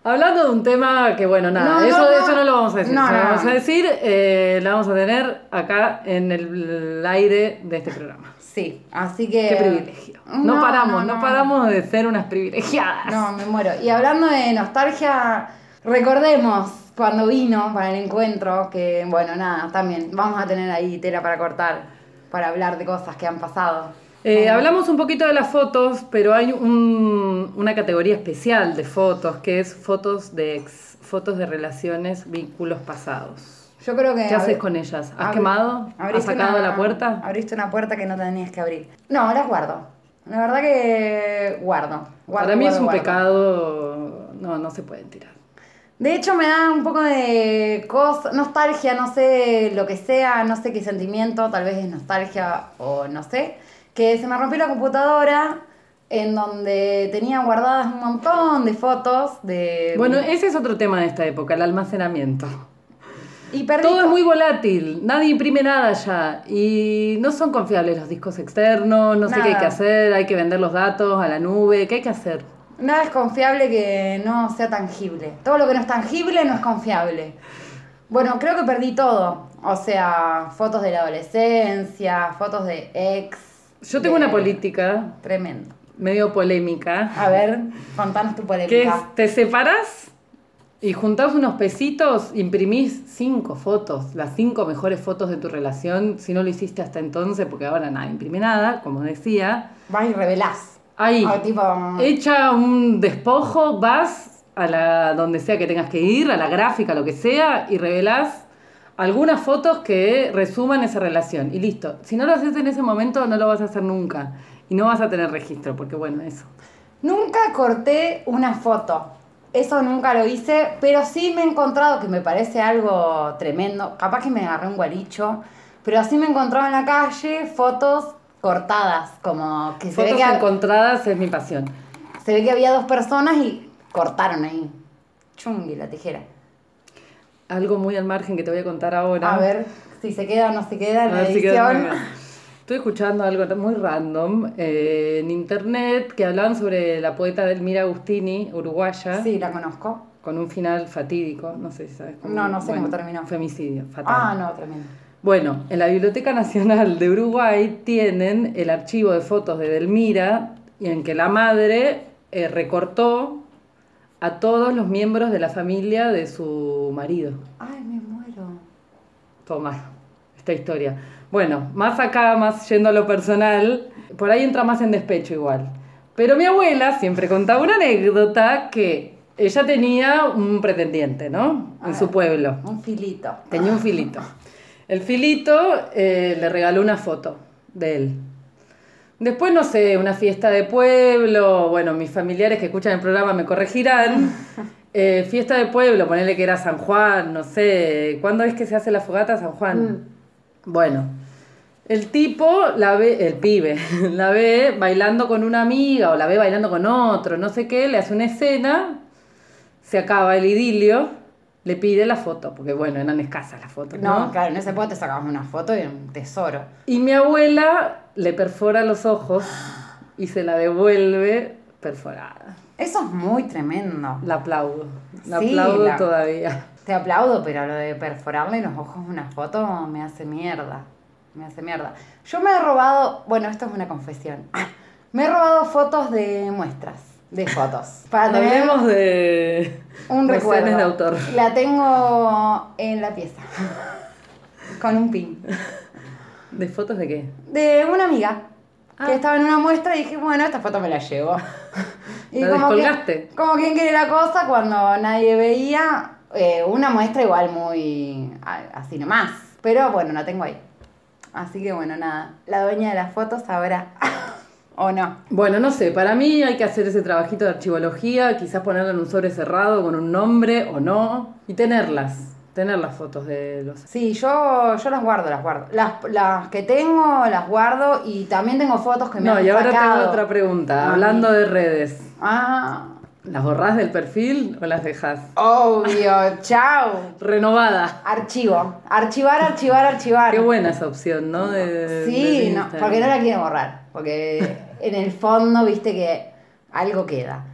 Hablando de un tema que, bueno, nada, No, eso, no. eso no lo vamos a decir. No, No, lo vamos a decir, eh, la vamos a tener acá en el aire de este programa. Sí, así que. Qué privilegio. No, paramos, no. paramos de ser unas privilegiadas. No, me muero. Y hablando de nostalgia, recordemos cuando vino para el encuentro, que bueno, nada, también vamos a tener ahí tela para cortar, para hablar de cosas que han pasado. Eh, hablamos un poquito de las fotos, pero hay un- una categoría especial de fotos, que es fotos de ex, fotos de relaciones, vínculos pasados. Yo creo que. ¿Qué haces con ellas? ¿Has quemado? ¿Has sacado una- la puerta? Abriste una puerta que no tenías que abrir. No, las guardo. La verdad que guardo. guardo Para mí es un guardo. pecado, no, no se pueden tirar. De hecho, me da un poco de cosa, nostalgia, no sé lo que sea, no sé qué sentimiento, tal vez es nostalgia o no sé, que se me rompió la computadora en donde tenía guardadas un montón de fotos de... Bueno, ese es otro tema de esta época, el almacenamiento. y perdí Todo es muy volátil, nadie imprime nada ya y no son confiables los discos externos, no sé qué hay que hacer, hay que vender los datos a la nube, ¿qué hay que hacer? Nada es confiable que no sea tangible. Todo lo que no es tangible no es confiable. Bueno, creo que perdí todo. O sea, fotos de la adolescencia, fotos de ex. Yo tengo de- una política Tremendo. medio polémica, A ver, contanos tu polémica. que es, te separás y juntás unos pesitos, imprimís cinco fotos, las cinco mejores fotos de tu relación, si no lo hiciste hasta entonces, porque ahora nada, imprime nada, como decía. Vas y revelás. Ahí, O tipo, Hecha un despojo, vas a la donde sea que tengas que ir, a la gráfica, lo que sea, y revelás algunas fotos que resuman esa relación. Y listo. Si no lo haces en ese momento, no lo vas a hacer nunca. Y no vas a tener registro, porque bueno, eso. nunca corté una foto. Eso nunca lo hice, pero sí me he encontrado, que me parece algo tremendo. Capaz que me agarré un gualicho, pero así me he encontrado en la calle fotos cortadas, como que se ve Fotos que, encontradas es mi pasión. se ve que había dos personas y cortaron ahí. Chungui la tijera. Algo muy al margen que te voy a contar ahora. A ver si se queda o no se queda en la edición. Estoy escuchando algo muy random eh, en internet que hablaban sobre la poeta Delmira Agustini, uruguaya, Sí, la conozco. con un final fatídico. No sé si sabes cómo. No, no sé cómo terminó. Femicidio, fatal. Ah, no, tremendo. Bueno, en la Biblioteca Nacional de Uruguay tienen el archivo de fotos de Delmira y en que la madre eh, recortó a todos los miembros de la familia de su marido. Ay, me muero. Toma, esta historia. Bueno, más acá, más yendo a lo personal, por ahí entra más en despecho igual. Pero mi abuela siempre contaba una anécdota que ella tenía un pretendiente, ¿no? En su pueblo. Un filito. Tenía un filito. El filito eh, le regaló una foto de él. Después, no sé, una fiesta de pueblo, bueno, mis familiares que escuchan el programa me corregirán. Eh, fiesta de pueblo, ponele que era San Juan, no sé, ¿cuándo es que se hace la fogata San Juan? Bueno, el tipo la ve, el pibe, la ve bailando con una amiga o la ve bailando con otro, no sé qué, le hace una escena, se acaba el idilio le pide la foto, porque bueno, eran escasas las fotos, ¿no? No, claro, en ese punto te sacabas una foto y un tesoro. Y mi abuela le perfora los ojos y se la devuelve perforada. Eso es muy tremendo. La aplaudo, la Sí, aplaudo la- todavía. Te aplaudo, pero lo de perforarle los ojos a una foto me hace mierda. Me hace mierda. Yo me he robado, bueno, esto es una confesión. Me he robado fotos de muestras, de fotos. Para tener Hablemos de un recuerdo. de autor. La tengo en la pieza. Con un pin. ¿De fotos de qué? De una amiga. Ah. Que estaba en una muestra y dije, bueno, esta foto me la llevo. ¿La como que- descolgaste? como quien quiere la cosa, cuando nadie veía, eh, una muestra igual muy así nomás. Pero bueno, la tengo ahí. Así que bueno, nada. La dueña de las fotos ahora. ¿O no? Bueno, no sé, para mí hay que hacer ese trabajito de archivología, quizás ponerlo en un sobre cerrado con un nombre o no, y tenerlas, tener las fotos de los... Sí, yo, yo las guardo, las guardo. Las, las que tengo, las guardo y también tengo fotos que me No, han y ahora sacado. tengo otra pregunta, hablando de redes, Ah, ¿las borrás del perfil o las dejas? obvio, chao. Renovada. Archivo. Archivar, archivar, archivar. Qué buena esa opción, ¿no? De, Sí, no, porque no la quiero borrar. Porque en el fondo, viste que algo queda.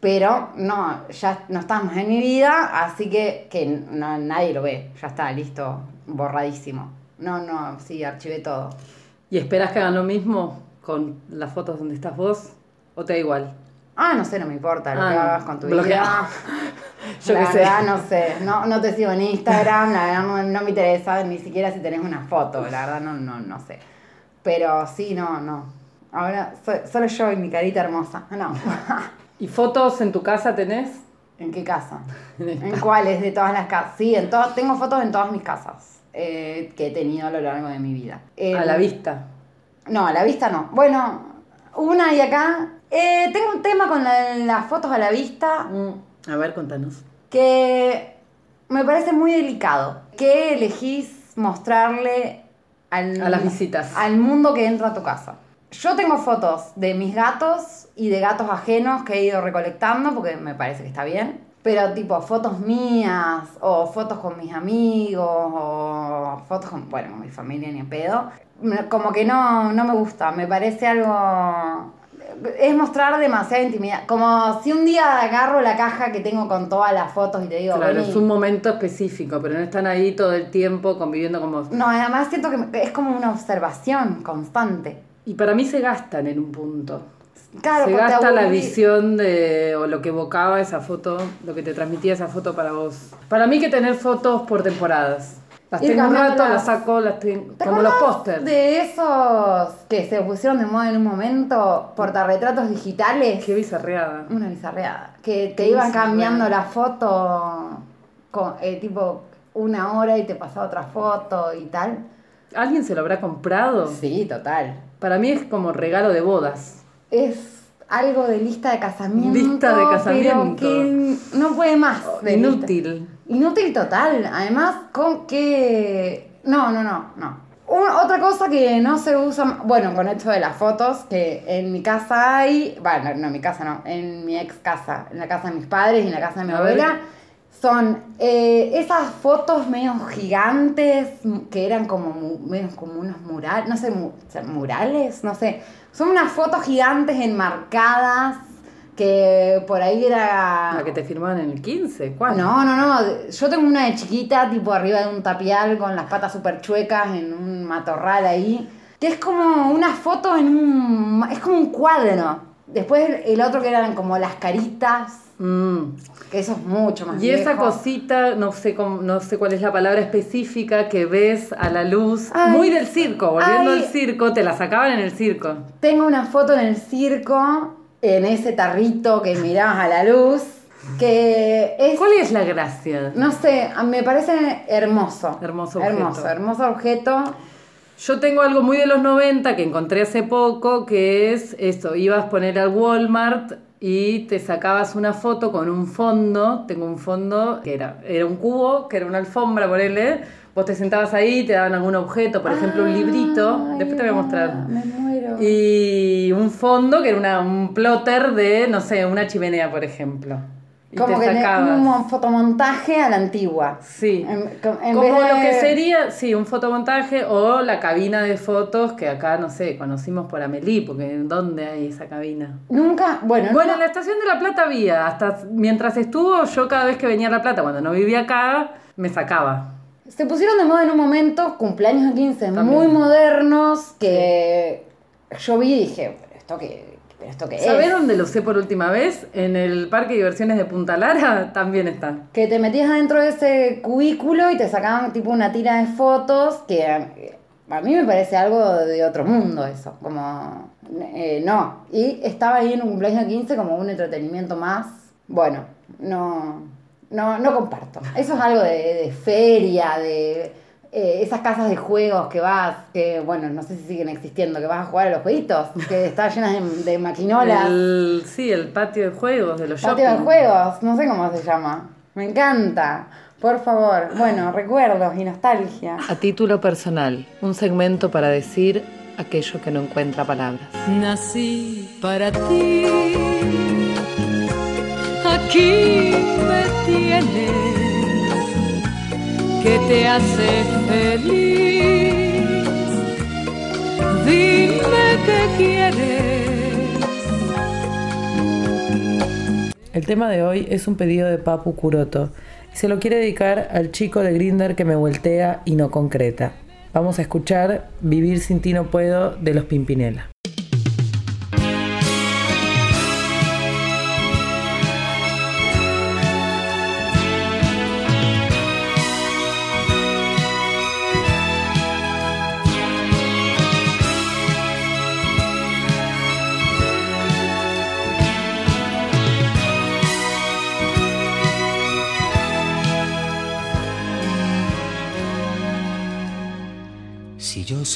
Pero no, ya no estás más en mi vida, así que, que no, nadie lo ve. Ya está, listo, borradísimo. No, no, sí, archivé todo. ¿Y esperas que hagan lo mismo con las fotos donde estás vos? ¿O te da igual? Ah, no sé, no me importa lo Ah, que hagas con tu Bloquea. vida. Yo la sé. verdad, no sé. No, no te sigo en Instagram, la verdad no, no me interesa ni siquiera si tenés una foto, la verdad no, no, no sé. Pero sí, no, no. Ahora so- solo yo y mi carita hermosa. No. ¿Y fotos en tu casa tenés? ¿En qué casa? En esta. ¿En cuáles de todas las casas? Sí, en to- tengo fotos en todas mis casas eh, que he tenido a lo largo de mi vida. A En- la vista. No, a la vista no. Bueno, una y acá. Eh, tengo un tema con la- las fotos a la vista. Mm, A ver, contanos. que me parece muy delicado. Que elegís mostrarle al, A las visitas. al mundo que entra a tu casa. Yo tengo fotos de mis gatos y de gatos ajenos que he ido recolectando porque me parece que está bien. Pero tipo fotos mías o fotos con mis amigos o fotos con, bueno, con mi familia ni en pedo. Como que no, no me gusta, me parece algo... Es mostrar demasiada intimidad. Como si un día agarro la caja que tengo con todas las fotos y te digo, Claro, "Vení". es un momento específico, pero no están ahí todo el tiempo conviviendo con vos. No, además siento que es como una observación constante. Y para mí se gastan en un punto. Claro, se gasta la visión de, o lo que evocaba esa foto, lo que te transmitía esa foto para vos. Para mí que tener fotos por temporadas. Las Ir tengo un rato, las saco, las tengo, ¿Te como los pósters. De esos que se pusieron de moda en un momento, portarretratos digitales. Qué bizarreada. Una bizarreada. Que te Qué iban bizarreada. cambiando la foto, con, eh, tipo una hora y te pasaba otra foto y tal. ¿Alguien se lo habrá comprado? Sí, total. Para mí es como regalo de bodas. Es algo de lista de casamiento. Lista de casamiento. Pero que no puede más. de lista. Inútil. Total. Además, con que. No, no, no, no. Un- otra cosa que no se usa. Bueno, con esto de las fotos, que en mi casa hay. Bueno, no en mi casa, no. En mi ex casa. En la casa de mis padres y en la casa de mi abuela. Son eh, esas fotos medio gigantes que eran como mu- medio como unos murales, no sé, mu- murales, no sé. Son unas fotos gigantes enmarcadas que por ahí era... La que te firmaban en el 15. ¿Cuál? No, no, no. Yo tengo una de chiquita, tipo arriba de un tapial, con las patas súper chuecas, en un matorral ahí. Que es como una foto en un. Es como un cuadro. Después el otro que eran como las caritas, Mm. que eso es mucho más Y esa cosita, no sé, cómo- no sé cuál es la palabra específica, que ves a la luz, Ay. muy del circo, volviendo Ay. al circo, te la sacaban en el circo. Tengo una foto en el circo, en ese tarrito que mirabas a la luz, que es. ¿Cuál es la gracia? No sé, me parece hermoso. Hermoso objeto. Hermoso, hermoso objeto. Yo tengo algo muy de los 90 que encontré hace poco, que es esto, ibas a poner al Walmart y te sacabas una foto con un fondo, tengo un fondo que era, era un cubo, que era una alfombra, ponele, vos te sentabas ahí, te daban algún objeto, por ejemplo un librito, Ay, después te voy a mostrar. Me muero. Y un fondo que era una- un plotter de, no sé, una chimenea, por ejemplo. Y Como te que sacabas. un fotomontaje a la antigua. Sí. En- com- en Como vez de- lo que sería, sí, un fotomontaje o la cabina de fotos que acá, no sé, conocimos por Amelie, porque ¿dónde hay esa cabina? Nunca, bueno, Bueno, no- en la estación de La Plata había, hasta mientras estuvo, yo cada vez que venía a La Plata, cuando no vivía acá, me sacaba. Se pusieron de moda en un momento cumpleaños de 15 También. muy modernos que yo vi y dije, pero esto qué, pero esto qué ¿Sabés es. dónde lo sé por última vez? En el parque de diversiones de Punta Lara también está. Que te metías adentro de ese cubículo y te sacaban tipo una tira de fotos que a mí me parece algo de otro mundo eso, como eh, no. Y estaba ahí en un cumpleaños de 15 como un entretenimiento más. Bueno, no, no, no comparto. Eso es algo de, de feria, de eh, esas casas de juegos que vas, que bueno, no sé si siguen existiendo, que vas a jugar a los jueguitos, que está llenas de, de maquinolas. El, sí, el patio de juegos de los Patio de juegos, no sé cómo se llama. Me encanta. Por favor. Bueno, recuerdos y nostalgia. A título personal, un segmento para decir aquello que no encuentra palabras. Nací para ti, aquí me tienes, que te hace feliz. Dime que quieres. El tema de hoy es un pedido de Papu Curoto y se lo quiere dedicar al chico de Grinder que me voltea y no concreta. Vamos a escuchar Vivir sin ti no puedo de los Pimpinela.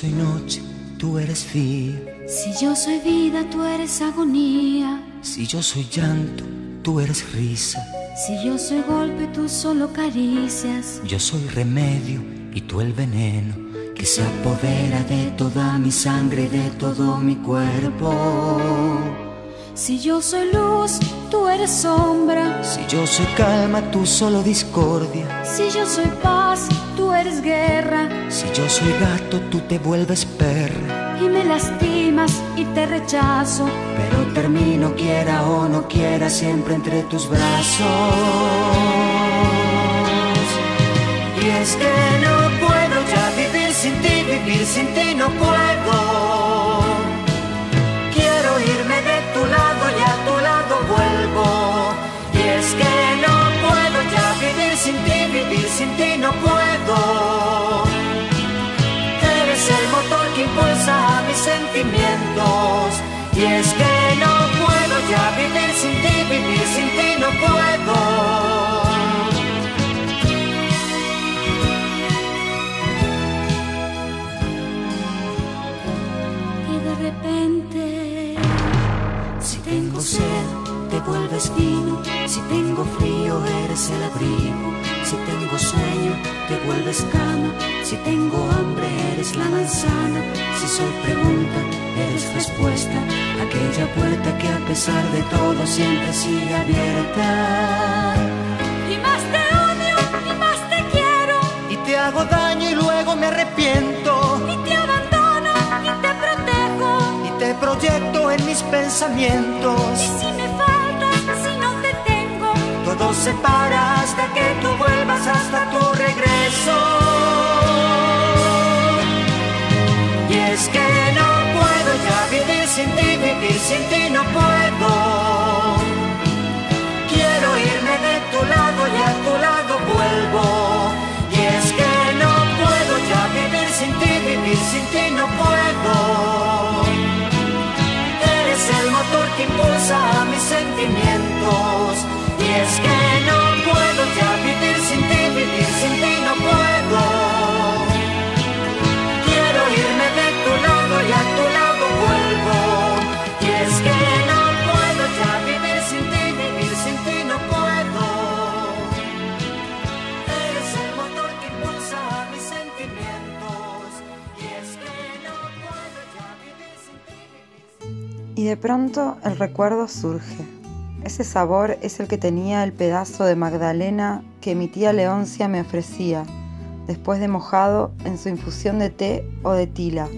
Soy noche, tú eres día. Si yo soy vida, tú eres agonía. Si yo soy llanto, tú eres risa. Si yo soy golpe, tú solo caricias. Yo soy remedio y tú el veneno que se apodera de toda mi sangre y de todo mi cuerpo. Si yo soy luz, tú eres sombra. Si yo soy calma, tú solo discordia. Si yo soy paz, tú eres guerra. Si yo soy gato, tú te vuelves perra. Y me lastimas y te rechazo. Pero termino quiera o no quiera siempre entre tus brazos. Y es que no puedo ya vivir sin ti, vivir sin ti no puedo. Quiero irme de tu lado y a tu lado vuelvo. Y es que sin ti no puedo. Eres el motor que impulsa mis sentimientos. Y es que no puedo ya vivir sin ti, vivir sin ti no puedo. Y de repente, Si tengo sed, te vuelves vino. Si tengo frío, eres el abrigo. Si tengo sueño, te vuelves cama. Si tengo hambre, eres la manzana. Si soy pregunta, eres respuesta. Aquella puerta que a pesar de todo siempre sigue abierta. y más te odio, y más te quiero. Y te hago daño y luego me arrepiento. Y te abandono y te protejo. Y te proyecto en mis pensamientos. Y si me faltas, si no te tengo. Todo se para hasta que tú vuelvas hasta tu regreso. Y es que no puedo ya vivir sin ti, vivir sin ti no puedo. De pronto el recuerdo surge. Ese sabor es el que tenía el pedazo de Magdalena que mi tía Leoncia me ofrecía, después de mojado en su infusión de té o de tila,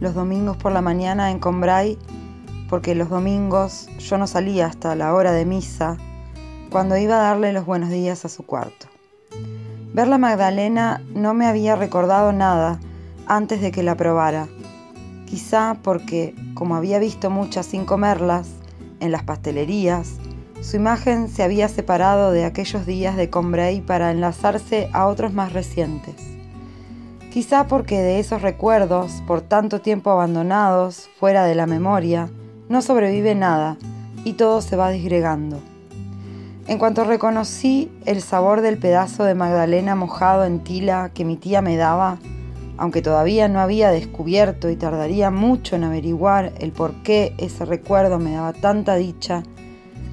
los domingos por la mañana en Combray, porque los domingos yo no salía hasta la hora de misa, cuando iba a darle los buenos días a su cuarto. Ver la Magdalena no me había recordado nada antes de que la probara, quizá porque, como había visto muchas sin comerlas, en las pastelerías, su imagen se había separado de aquellos días de Combray para enlazarse a otros más recientes. Quizá porque de esos recuerdos, por tanto tiempo abandonados, fuera de la memoria, no sobrevive nada y todo se va disgregando. En cuanto reconocí el sabor del pedazo de Magdalena mojado en tila que mi tía me daba, aunque todavía no había descubierto y tardaría mucho en averiguar el por qué ese recuerdo me daba tanta dicha,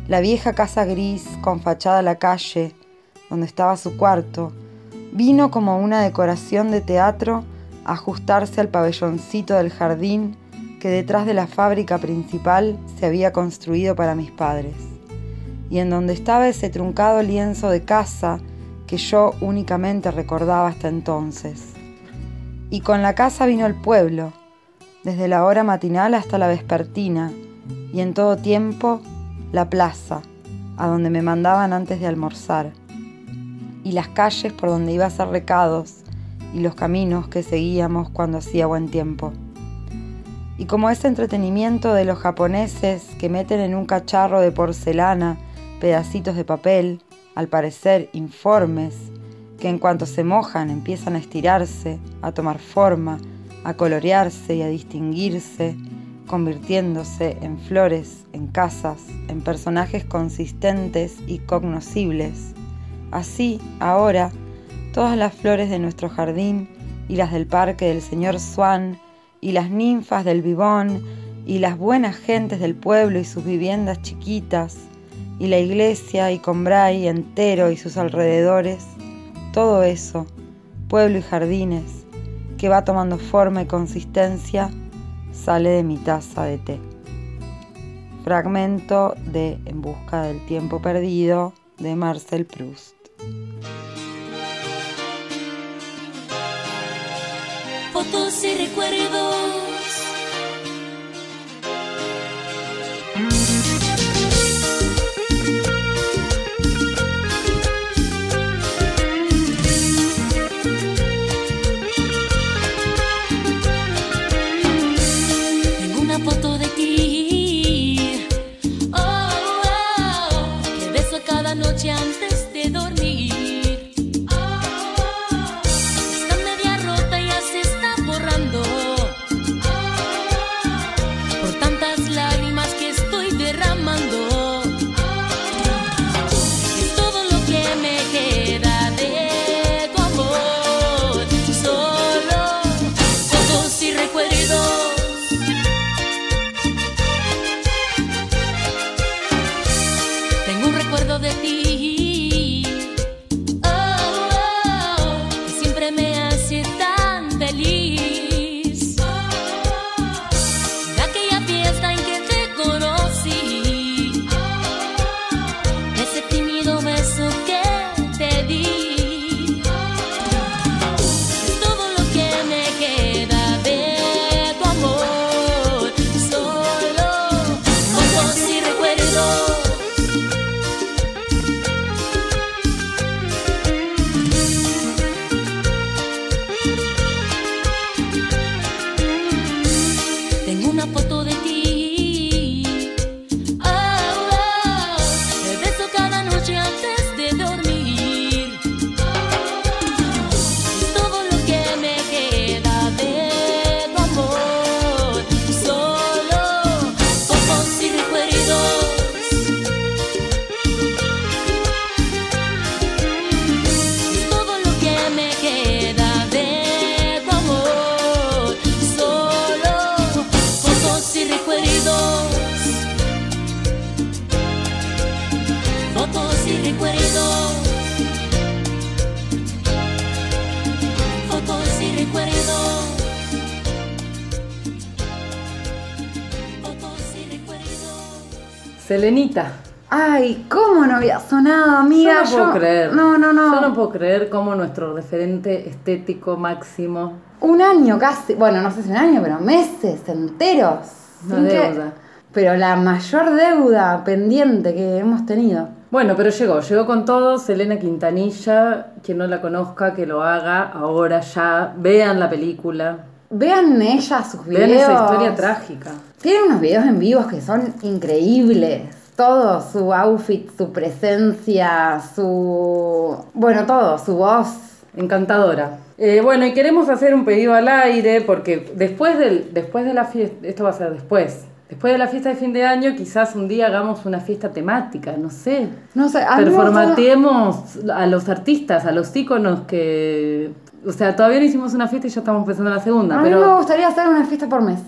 la vieja casa gris con fachada a la calle, donde estaba su cuarto, vino como una decoración de teatro a ajustarse al pabelloncito del jardín que detrás de la fábrica principal se había construido para mis padres, y en donde estaba ese truncado lienzo de casa que yo únicamente recordaba hasta entonces y con la casa vino el pueblo, desde la hora matinal hasta la vespertina, y en todo tiempo la plaza, a donde me mandaban antes de almorzar, y las calles por donde iba a hacer recados, y los caminos que seguíamos cuando hacía buen tiempo. Y como ese entretenimiento de los japoneses que meten en un cacharro de porcelana pedacitos de papel, al parecer informes, en cuanto se mojan empiezan a estirarse, a tomar forma, a colorearse y a distinguirse, convirtiéndose en flores, en casas, en personajes consistentes y cognoscibles. Así, ahora, todas las flores de nuestro jardín y las del parque del señor Swan y las ninfas del vivón y las buenas gentes del pueblo y sus viviendas chiquitas y la iglesia y Combray entero y sus alrededores todo eso, pueblo y jardines, que va tomando forma y consistencia, sale de mi taza de té. Fragmento de En busca del tiempo perdido de Marcel Proust. Fotos y recuerdos Selenita, Ay, ¿cómo no había sonado, amiga? yo no puedo creer. No, no, no. Yo no puedo creer cómo nuestro referente estético máximo. Un año casi, bueno, no sé si un año, pero meses enteros. Que- deuda. Pero la mayor deuda pendiente que hemos tenido. Bueno, pero llegó, llegó con todo. Selena Quintanilla, quien no la conozca, que lo haga ahora ya. Vean la película. Vean ella sus videos. Vean esa historia trágica. Tiene unos videos en vivos que son increíbles. Todo, su outfit, su presencia, su... Bueno, todo, su voz. Encantadora. Eh, bueno, y queremos hacer un pedido al aire porque después, del, después de la fiesta, esto va a ser después, después de la fiesta de fin de año, quizás un día hagamos una fiesta temática, no sé. No sé, Performateemos a los artistas, a los íconos que... O sea, todavía no hicimos una fiesta y ya estamos pensando en la segunda, A mí me pero... gustaría hacer una fiesta por mes.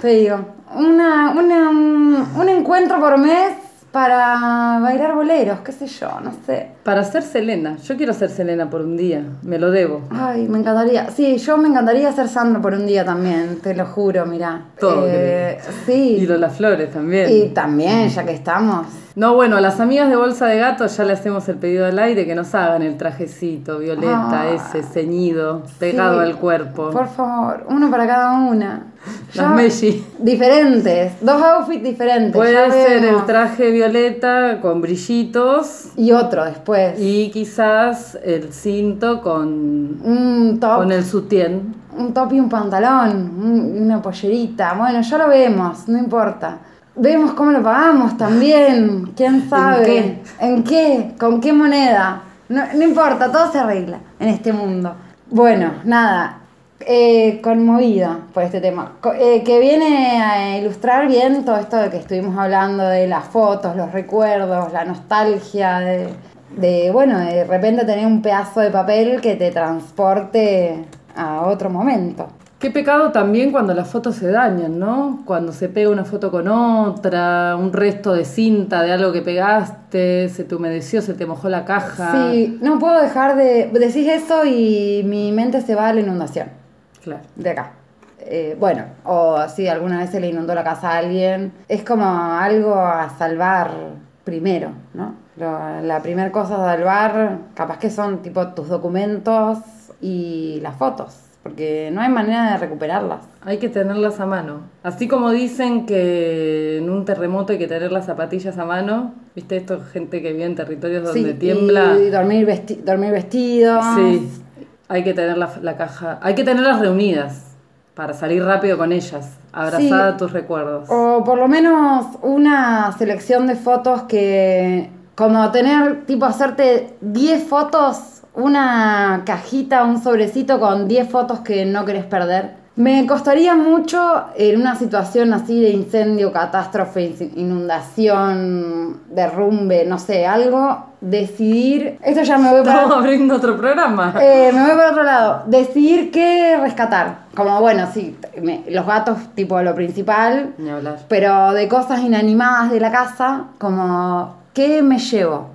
Te digo. Una, una, un, un encuentro por mes para bailar boleros, qué sé yo, no sé. Para ser Selena, yo quiero ser Selena por un día, me lo debo. Ay, me encantaría. Sí, yo me encantaría ser Sandra por un día también, te lo juro, mirá. Todo Eh, sí. Y Lola Flores también. Y también, ya que estamos. No, bueno, a las amigas de Bolsa de Gato ya le hacemos el pedido al aire que nos hagan el trajecito violeta, Ah, ese ceñido, pegado Sí. al cuerpo. Por favor, uno para cada una. Las Messi. Diferentes, dos outfits diferentes. Puede ser vemos. el traje violeta con brillitos Y otro después. Y quizás el cinto con, Un top. con el sutién. un top y un pantalón, un- una pollerita. Bueno, ya lo vemos, no importa. Vemos cómo lo pagamos también. ¿Quién sabe? qué? ¿En qué? ¿Con qué moneda? No, no importa, todo se arregla en este mundo. Bueno, nada. Eh, conmovida por este tema. Eh, que viene a ilustrar bien todo esto de que estuvimos hablando de las fotos, los recuerdos, la nostalgia, de, de, bueno, de repente tener un pedazo de papel que te transporte a otro momento. Qué pecado también cuando las fotos se dañan, ¿no? Cuando se pega una foto con otra, un resto de cinta de algo que pegaste, se te humedeció, se te mojó la caja. Sí, no puedo dejar de decir eso y mi mente se va a la inundación Claro. de acá. Eh, bueno, o si alguna vez se le inundó la casa a alguien, es como algo a salvar primero, ¿no? Lo- la primera cosa a salvar, capaz que son tipo tus documentos y las fotos, porque no hay manera de recuperarlas. Hay que tenerlas a mano. Así como dicen que en un terremoto hay que tener las zapatillas a mano, ¿viste esto? Gente que vive en territorios donde Sí, tiembla. Y dormir, vesti- dormir vestidos. Sí, hay que tener la, la caja, hay que tenerlas reunidas para salir rápido con ellas, abrazada Sí. a tus recuerdos. O por lo menos una selección de fotos que, como tener, tipo, hacerte 10 fotos, una cajita, un sobrecito con 10 fotos que no querés perder. Me costaría mucho en una situación así de incendio, catástrofe, in- inundación, derrumbe, no sé, algo, decidir. Esto ya me voy para. Estamos abriendo otro programa. Eh, me voy por otro lado. Decidir qué rescatar. Como, bueno, sí, me- los gatos, tipo lo principal, Ni hablar. pero de cosas inanimadas de la casa, como, ¿qué me llevo?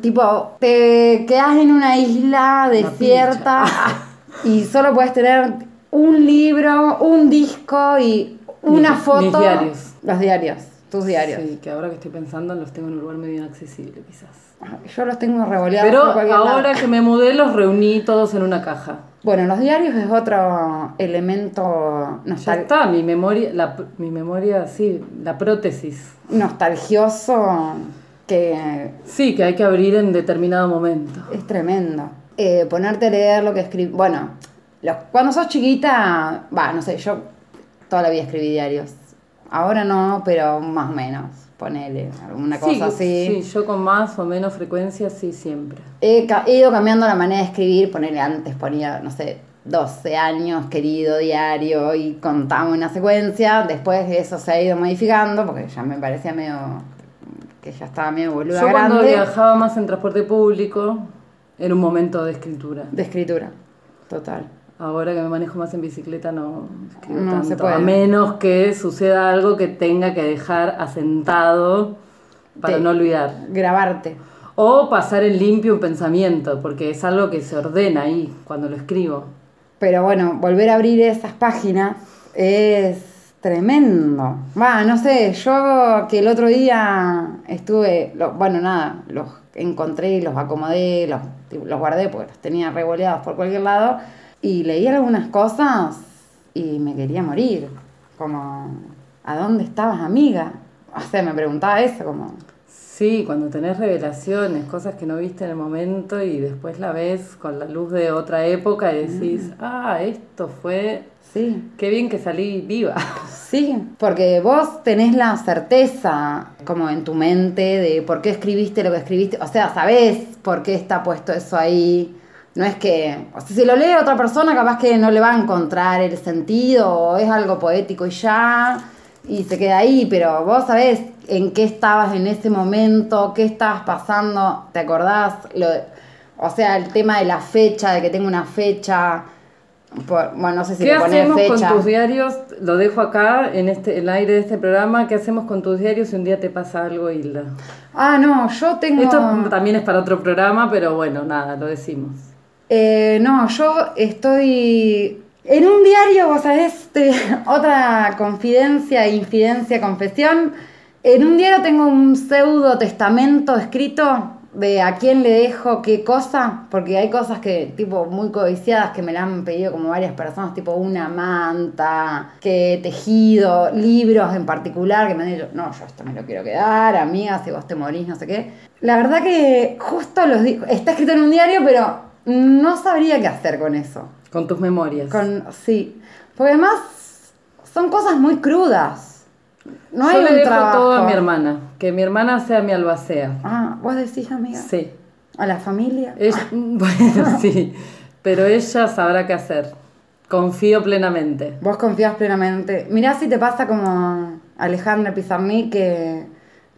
Tipo, te quedas en una isla desierta y solo puedes tener un libro, un disco y una Mis- foto. mis diarios. Los diarios, tus diarios. Sí, que ahora que estoy pensando los tengo en un lugar medio inaccesible quizás. Yo los tengo revoleados Pero por cualquier lado. ahora que me mudé los reuní todos en una caja. Bueno, los diarios es otro elemento Ya nostal- está, mi memoria, la, mi memoria, sí, la prótesis. nostalgioso que Sí, que hay que abrir en determinado momento. es tremendo. Eh, ponerte a leer lo que escribí. Bueno, los- cuando sos chiquita, va, no sé, yo toda la vida escribí diarios. Ahora no, pero más o menos. Ponele alguna cosa sí, así. sí, yo con más o menos frecuencia, sí, siempre. He, ido cambiando la manera de escribir, ponerle antes ponía, no sé, 12 años, querido diario, y contaba una secuencia. Después eso se ha ido modificando, porque ya me parecía medio. Que ya estaba medio boluda Yo cuando viajaba más en transporte público, era un momento de escritura. De escritura, total. Ahora que me manejo más en bicicleta no escribo No tanto, se puede. a menos que suceda algo que tenga que dejar asentado para Te- no olvidar. Grabarte. O pasar en limpio un pensamiento, porque es algo que se ordena ahí cuando lo escribo. Pero bueno, volver a abrir esas páginas es Tremendo. Va, no sé, yo que el otro día estuve, bueno, nada, los encontré los acomodé, los, los guardé porque los tenía revoleados por cualquier lado y leí algunas cosas y me quería morir. Como, ¿a dónde estabas, amiga? O sea, me preguntaba eso, como, Sí, cuando tenés revelaciones, cosas que no viste en el momento y después la ves con la luz de otra época y decís, ah, esto fue, sí, qué bien que salí viva. Sí, porque vos tenés la certeza como en tu mente de por qué escribiste lo que escribiste, o sea, sabés por qué está puesto eso ahí. No es que, o sea, si lo lee otra persona, capaz que no le va a encontrar el sentido, o es algo poético y ya, y se queda ahí, pero vos sabés en qué estabas en ese momento, qué estabas pasando, ¿te acordás? Lo, o sea, el tema de la fecha, de que tengo una fecha, por- bueno, no sé si ¿Qué le hacemos fecha. con tus diarios? Lo dejo acá en este, el aire de este programa. ¿Qué hacemos con tus diarios si un día te pasa algo, Hilda? Ah, no, yo tengo... Esto también es para otro programa, pero bueno, nada, lo decimos. Eh, no, yo estoy en un diario, vos sabés, te- otra confidencia, infidencia, confesión. En un diario tengo un pseudo testamento escrito de a quién le dejo qué cosa, porque hay cosas que, tipo, muy codiciadas que me la han pedido como varias personas, tipo una manta, que tejido, libros en particular, que me han dicho, no, yo esto me lo quiero quedar, amiga, si vos te morís, no sé qué. La verdad que justo los está escrito en un diario, pero no sabría qué hacer con eso. Con tus memorias. Con, sí, porque además son cosas muy crudas. No hay Yo le un dejo trabajo. todo a mi hermana. Que mi hermana sea mi albacea. Ah, vos decís, amiga. Sí. A la familia. Ella- bueno, sí. Pero ella sabrá qué hacer. Confío plenamente. Vos confías plenamente. Mirá si te pasa como Alejandra Pizarnik que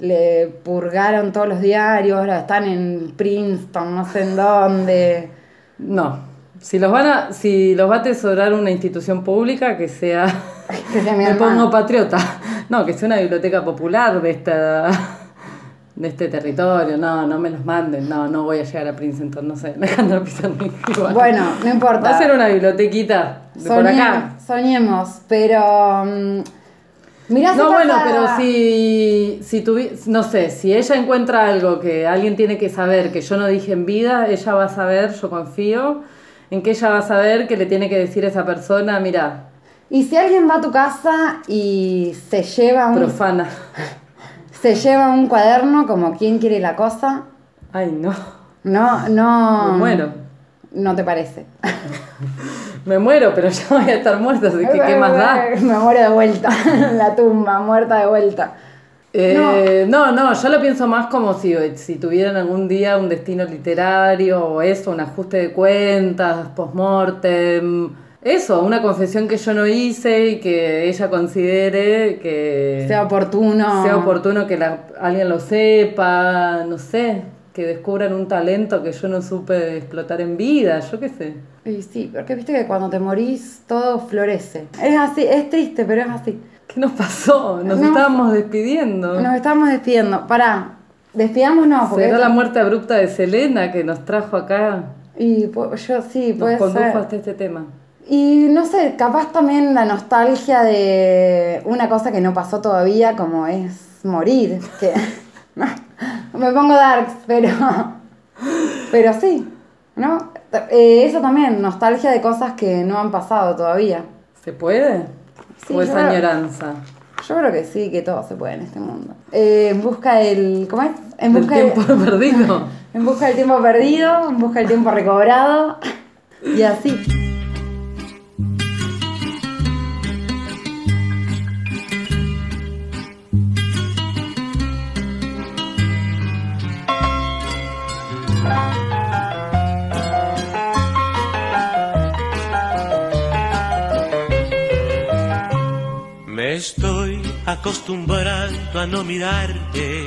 le purgaron todos los diarios, ahora están en Princeton, no sé en dónde. No. Si los van a, si los va a atesorar una institución pública, que sea. Que sea mi me pongo patriota. No, que sea una biblioteca popular de esta. de este territorio. No, no me los manden. No, no voy a llegar a Princeton, no sé. Alejandra Pizarnik. igual. Bueno, no importa. Va a ser una bibliotequita de por acá. soñemos, pero. mm, mirá No, bueno, pero si, si tuvi- no sé, si ella encuentra algo que alguien tiene que saber que yo no dije en vida, ella va a saber, yo confío, en que ella va a saber que le tiene que decir a esa persona, mira, Y si alguien va a tu casa y se lleva un, profana. se lleva un cuaderno como quien quiere la cosa, Ay, no, no, no. me muero. No te parece. Me muero, pero ya voy a estar muerta, así que ¿qué más da? Me muero de vuelta en la tumba, muerta de vuelta. Eh, no. no, yo lo pienso más como si, si tuvieran algún día un destino literario o eso, un ajuste de cuentas, postmortem. Eso, una confesión que yo no hice y que ella considere que Sea oportuno. sea oportuno que la- alguien lo sepa, no sé, que descubran un talento que yo no supe explotar en vida, yo qué sé. Y sí, porque viste que cuando te morís todo florece. Es así, es triste, pero es así. ¿Qué nos pasó? Nos No. estábamos despidiendo. Nos estamos despidiendo. Pará, despidámonos porque. ¿Será la muerte abrupta de Selena que nos trajo acá? Y pu- yo sí, Nos puede condujo ser. hasta este tema. Y no sé, capaz también la nostalgia de una cosa que no pasó todavía, como es morir. Que me pongo darks, pero. Pero sí, ¿no? Eh, eso también, nostalgia de cosas que no han pasado todavía. ¿Se puede? Sí, ¿O es yo creo- añoranza? Yo creo que sí, que todo se puede en este mundo. Eh, en busca del. ¿Cómo es? En ¿Del busca tiempo de- perdido? En busca del tiempo perdido, en busca del tiempo recobrado. Y así. Acostumbrando a no mirarte.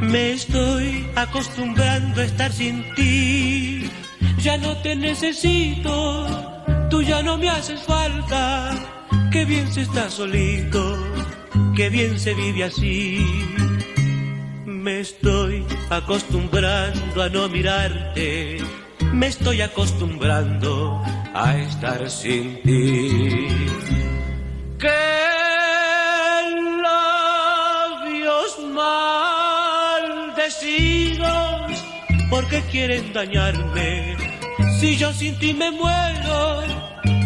Me estoy acostumbrando a estar sin ti. Ya no te necesito, tú ya no me haces falta. Qué bien se está solito, qué bien se vive así. Me estoy acostumbrando a no mirarte. Me estoy acostumbrando a estar sin ti. ¿Qué maldecidos, porque quieren dañarme. Si yo sin ti me muero,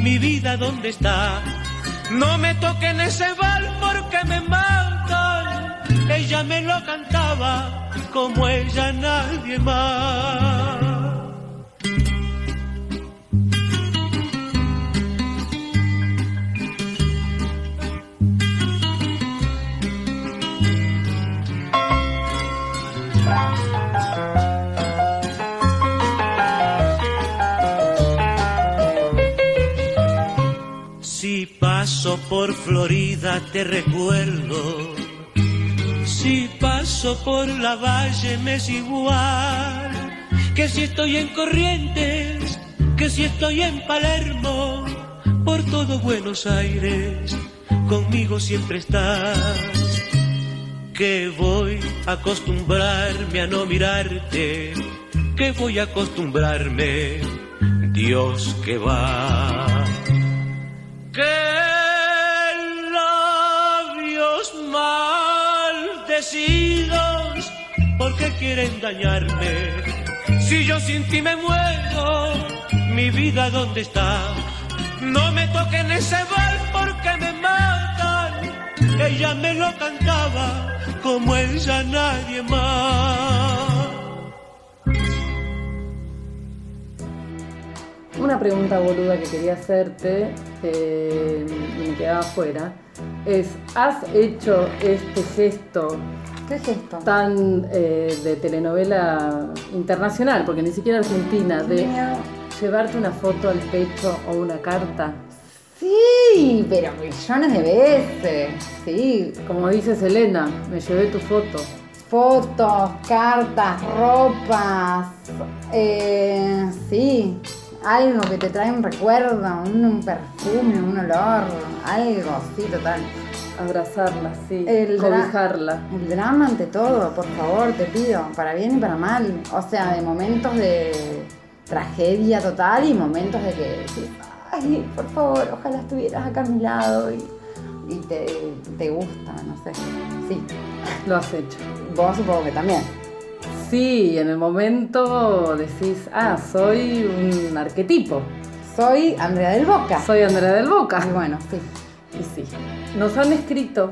mi vida dónde está. No me toquen ese bal porque me matan. Ella me lo cantaba como ella nadie más. Por Florida te recuerdo. Si paso por la valle me es igual. Que si estoy en Corrientes, que si estoy en Palermo, por todo Buenos Aires, conmigo siempre estás. Que voy a acostumbrarme a no mirarte, que voy a acostumbrarme, Dios que va. Que porque quieren dañarme. Si yo sin ti me muero, mi vida dónde está. No me toquen ese bal porque me matan. Ella me lo cantaba como ella nadie más. Una pregunta boluda que quería hacerte eh, me quedaba afuera es, ¿has hecho este gesto ¿Qué es esto? tan eh, de telenovela internacional, porque ni siquiera argentina, de llevarte una foto al pecho o una carta? Sí, pero millones de veces. Sí, Como dice Selena, me llevé tu foto. fotos, cartas, ropas. eh, sí, algo que te trae un recuerdo, un, un perfume, un olor, algo, sí, total. Abrazarla, sí. El cobijarla. El drama ante todo, por favor, te pido, para bien y para mal. O sea, de momentos de tragedia total y momentos de que decís, ay, por favor, ojalá estuvieras acá a mi lado y, y te, te gusta, no sé. Sí, Lo has hecho. vos supongo que también. Sí, en el momento decís, ah, soy un arquetipo. Soy Andrea del Boca. Soy Andrea del Boca. Y bueno, sí. Y sí. Nos han escrito,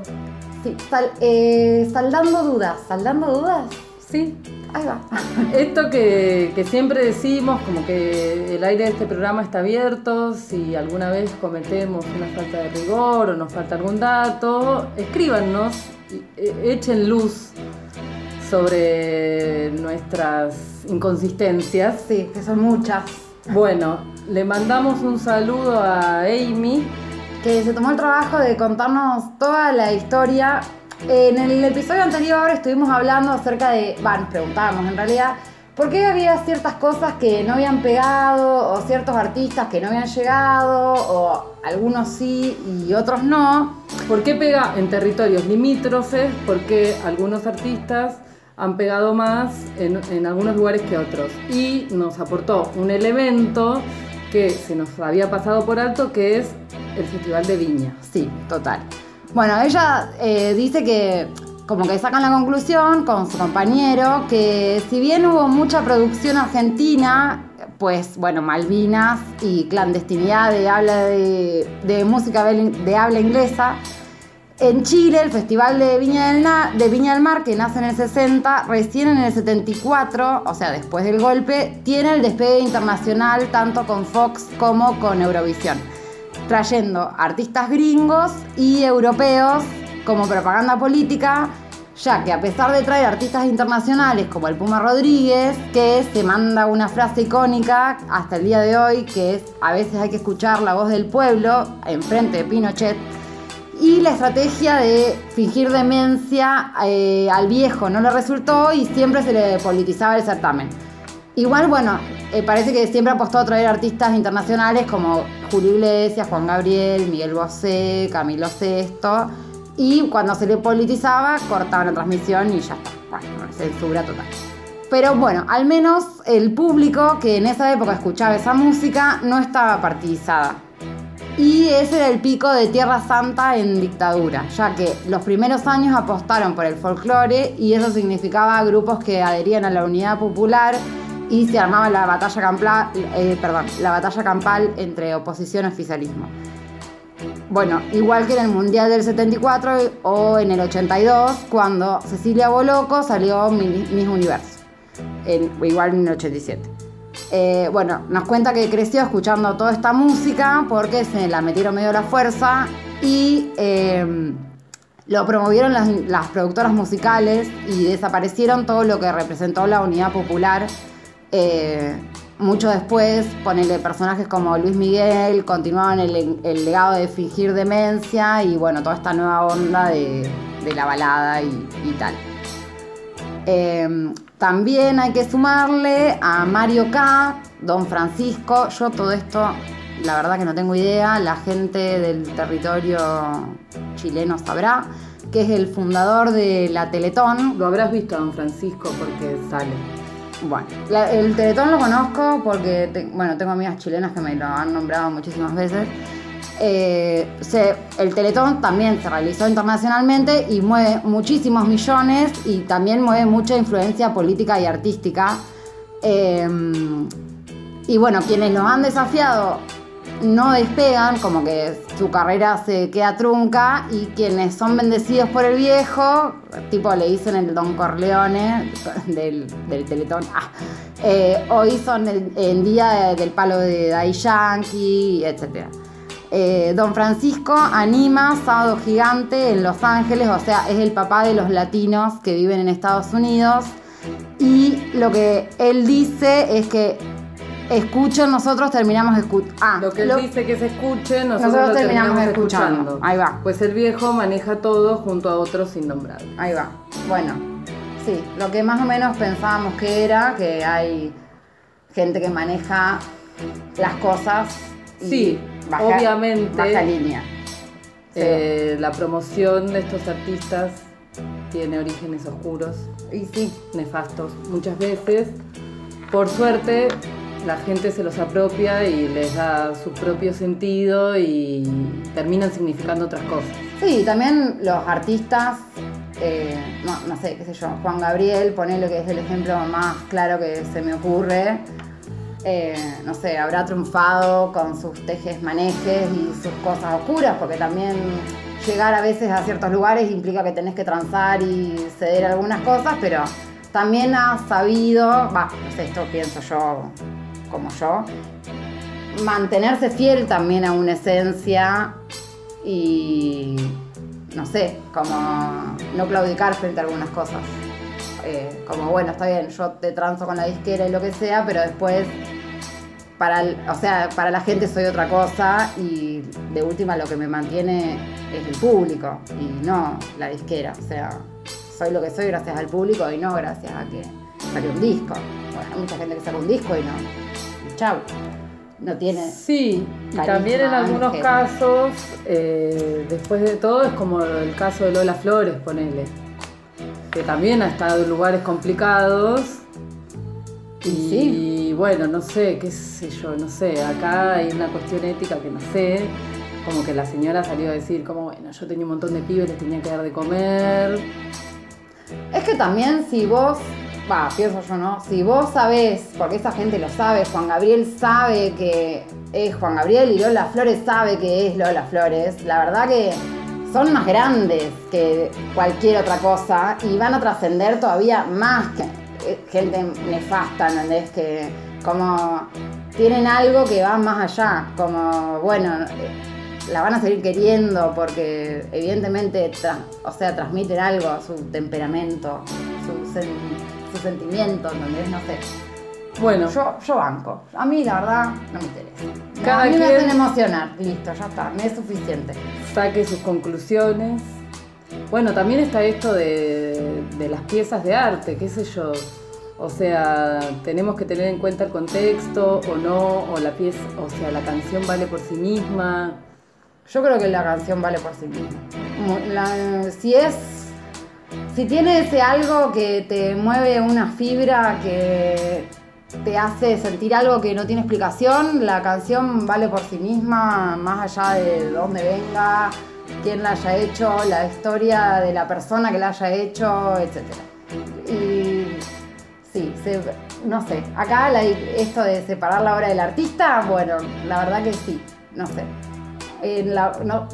Sí, sal- eh, saldando dudas, saldando dudas. sí, Ahí va. Esto que, que siempre decimos, como que el aire de este programa está abierto, si alguna vez cometemos una falta de rigor o nos falta algún dato, escríbanos, eh, echen luz sobre nuestras inconsistencias. Sí, que son muchas. Bueno, le mandamos un saludo a Amy. que se tomó el trabajo de contarnos toda la historia. En el episodio anterior estuvimos hablando acerca de, bueno, preguntábamos en realidad, por qué había ciertas cosas que no habían pegado, o ciertos artistas que no habían llegado, o algunos sí y otros no. ¿Por qué pega en territorios limítrofes? Porque algunos artistas han pegado más en, algunos lugares que otros. Y nos aportó un elemento que se nos había pasado por alto, que es el Festival de Viña. Sí, total. Bueno, ella eh, dice que como que sacan la conclusión con su compañero que si bien hubo mucha producción argentina, pues bueno, Malvinas y clandestinidad de habla de, música de habla inglesa, en Chile, el Festival de Viña, del Mar, que nace en el 60, recién en el 74, o sea, después del golpe, tiene el despegue internacional tanto con Fox como con Eurovisión, trayendo artistas gringos y europeos como propaganda política, ya que a pesar de traer artistas internacionales como el Puma Rodríguez, que se manda una frase icónica hasta el día de hoy, que es a veces hay que escuchar la voz del pueblo enfrente de Pinochet, y la estrategia de fingir demencia eh, al viejo no le resultó y siempre se le politizaba el certamen. Igual, bueno, eh, parece que siempre apostó a traer artistas internacionales como Julio Iglesias, Juan Gabriel, Miguel Bosé, Camilo Sesto. Y cuando se le politizaba, cortaban la transmisión y ya está. Bueno, censura total. Pero bueno, al menos el público que en esa época escuchaba esa música no estaba partidizada. Y ese era el pico de Tierra Santa en dictadura, ya que los primeros años apostaron por el folclore y eso significaba grupos que adherían a la unidad popular y se armaba la batalla, campal, eh, perdón, la batalla campal entre oposición y oficialismo. Bueno, igual que en el Mundial del 74 o en el 82, cuando Cecilia Boloco salió Miss Universo, en, igual en el 87. Eh, bueno, nos cuenta que creció escuchando toda esta música porque se la metieron medio a la fuerza y eh, lo promovieron las, productoras musicales y desaparecieron todo lo que representó la unidad popular. Eh, mucho después, ponerle personajes como Luis Miguel, continuaban el, el, legado de fingir demencia y bueno, toda esta nueva onda de, de la balada y, y tal. También hay que sumarle a Mario K, Don Francisco. Yo todo esto, la verdad que no tengo idea. La gente del territorio chileno sabrá que es el fundador de la Teletón. Lo habrás visto a Don Francisco porque sale. Bueno, la, el Teletón lo conozco porque, te, bueno, tengo amigas chilenas que me lo han nombrado muchísimas veces. Eh, el Teletón también se realizó internacionalmente y mueve muchísimos millones y también mueve mucha influencia política y artística. Eh, y bueno, quienes nos han desafiado no despegan, como que su carrera se queda trunca y quienes son bendecidos por el viejo, tipo le dicen el Don Corleone del, del Teletón, ah, eh, hoy son el, el día del palo de Dai Yankee, etcétera. Eh, Don Francisco anima Sábado Gigante en Los Ángeles, o sea, es el papá de los latinos que viven en Estados Unidos. Y lo que él dice es que escuchen, nosotros terminamos escuchando. Ah, lo que él lo... dice que se escuche, nosotros, nosotros lo terminamos, terminamos escuchando. escuchando. Ahí va. Pues el viejo maneja todo junto a otros innombrables. Ahí va. Bueno, sí, lo que más o menos pensábamos que era, que hay gente que maneja las cosas. Sí, baja, obviamente. Baja línea. Eh, la promoción de estos artistas tiene orígenes oscuros y sí. nefastos muchas veces. Por suerte, la gente se los apropia y les da su propio sentido y terminan significando otras cosas. Sí, también los artistas, eh, no, no, sé, qué sé yo, Juan Gabriel, ponele que es el ejemplo más claro que se me ocurre. Eh, no sé, habrá triunfado con sus tejes manejes y sus cosas oscuras, porque también llegar a veces a ciertos lugares implica que tenés que transar y ceder algunas cosas, pero también ha sabido, va, no sé, esto pienso yo como yo, mantenerse fiel también a una esencia y, no sé, como no claudicar frente a algunas cosas. Eh, como bueno, está bien, yo te transo con la disquera y lo que sea, pero después para, el, o sea, para la gente soy otra cosa y de última lo que me mantiene es el público y no la disquera. O sea, soy lo que soy gracias al público y no gracias a que salió un disco. Bueno, hay mucha gente que saca un disco y no. Chau. No tiene. Sí, y también en algunos ángel. casos, eh, después de todo, es como el caso de Lola Flores, ponele que también ha estado en lugares complicados. Y sí. bueno, no sé, qué sé yo, no sé, acá hay una cuestión ética que no sé, como que la señora salió a decir, como bueno, yo tenía un montón de pibes, les tenía que dar de comer. Es que también si vos, va, pienso yo, ¿no? Si vos sabés, porque esa gente lo sabe, Juan Gabriel sabe que es Juan Gabriel y Lola Flores sabe que es Lola Flores, la verdad que son más grandes que cualquier otra cosa y van a trascender todavía más que gente nefasta, ¿entendés? Que como tienen algo que va más allá, como, bueno, la van a seguir queriendo porque evidentemente, o sea, transmiten algo, su temperamento, su, sen su sentimiento, ¿entendés? No sé. Bueno, yo, yo banco. A mí la verdad no me interesa. Cada a mí me hacen emocionar, listo, ya está, me es suficiente. Saque sus conclusiones. Bueno, también está esto de, de las piezas de arte, qué sé yo. O sea, tenemos que tener en cuenta el contexto o no, o la pieza, o sea, la canción vale por sí misma. Yo creo que la canción vale por sí misma. La, si es si tiene ese algo que te mueve una fibra que te hace sentir algo que no tiene explicación, la canción vale por sí misma, más allá de dónde venga, quién la haya hecho, la historia de la persona que la haya hecho, etc. Y sí, no sé, acá esto de separar la obra del artista, bueno, la verdad que sí, no sé. En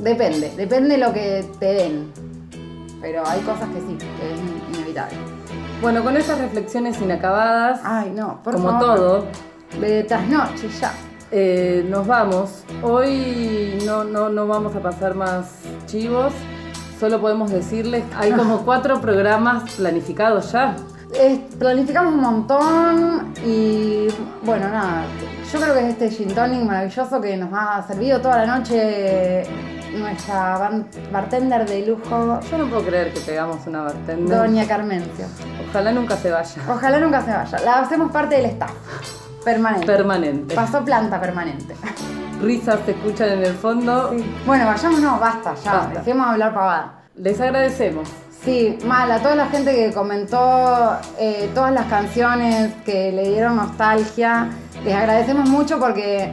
depende, depende de lo que te den. Pero hay cosas que sí, que es inevitable. Bueno, con esas reflexiones inacabadas, Ay, no, por como favor. todo, De trasnoche ya. eh, nos vamos. Hoy no, no, no vamos a pasar más chivos. Solo podemos decirles, hay como cuatro programas planificados ya. Eh, planificamos un montón y bueno, nada. Yo creo que es este gin tonic maravilloso que nos ha servido toda la noche nuestra bartender de lujo, Yo no puedo creer que pegamos una bartender. Doña Carmencio. Ojalá nunca se vaya. Ojalá nunca se vaya. La hacemos parte del staff. Permanente. Permanente. Pasó planta permanente. Risas se escuchan en el fondo. Bueno, vayámonos, basta, ya. Basta. Dejemos de hablar pavada. Les agradecemos. Sí, mal, a toda la gente que comentó eh, todas las canciones que le dieron nostalgia. Les agradecemos mucho porque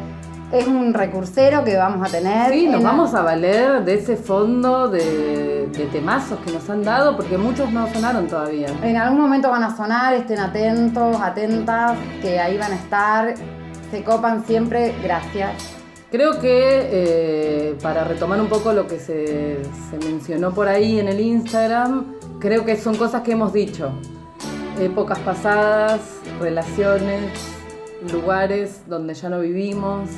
es un recursero que vamos a tener. Sí, nos la- vamos a valer de ese fondo de, de temazos que nos han dado, porque muchos no sonaron todavía. En algún momento van a sonar, estén atentos, atentas, que ahí van a estar. Se copan siempre, gracias. Creo que eh, para retomar un poco lo que se, se mencionó por ahí en el Instagram, creo que son cosas que hemos dicho. Épocas pasadas, relaciones, lugares donde ya no vivimos,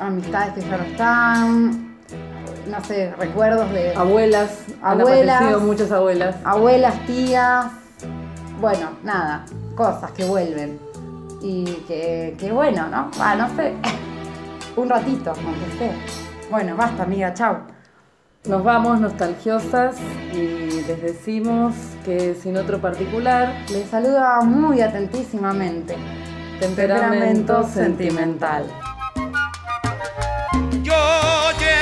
Amistades que ya no están, no sé, recuerdos de abuelas, han Abuelas. aparecido muchas abuelas. abuelas, tías, bueno, nada, cosas que vuelven. Y que, que bueno, ¿no? Ah, no sé, un ratito, aunque sea. Bueno, basta, amiga, chau. Nos vamos nostalgiosas y les decimos que sin otro particular, Les saluda muy atentísimamente. temperamento sentimental. Llevo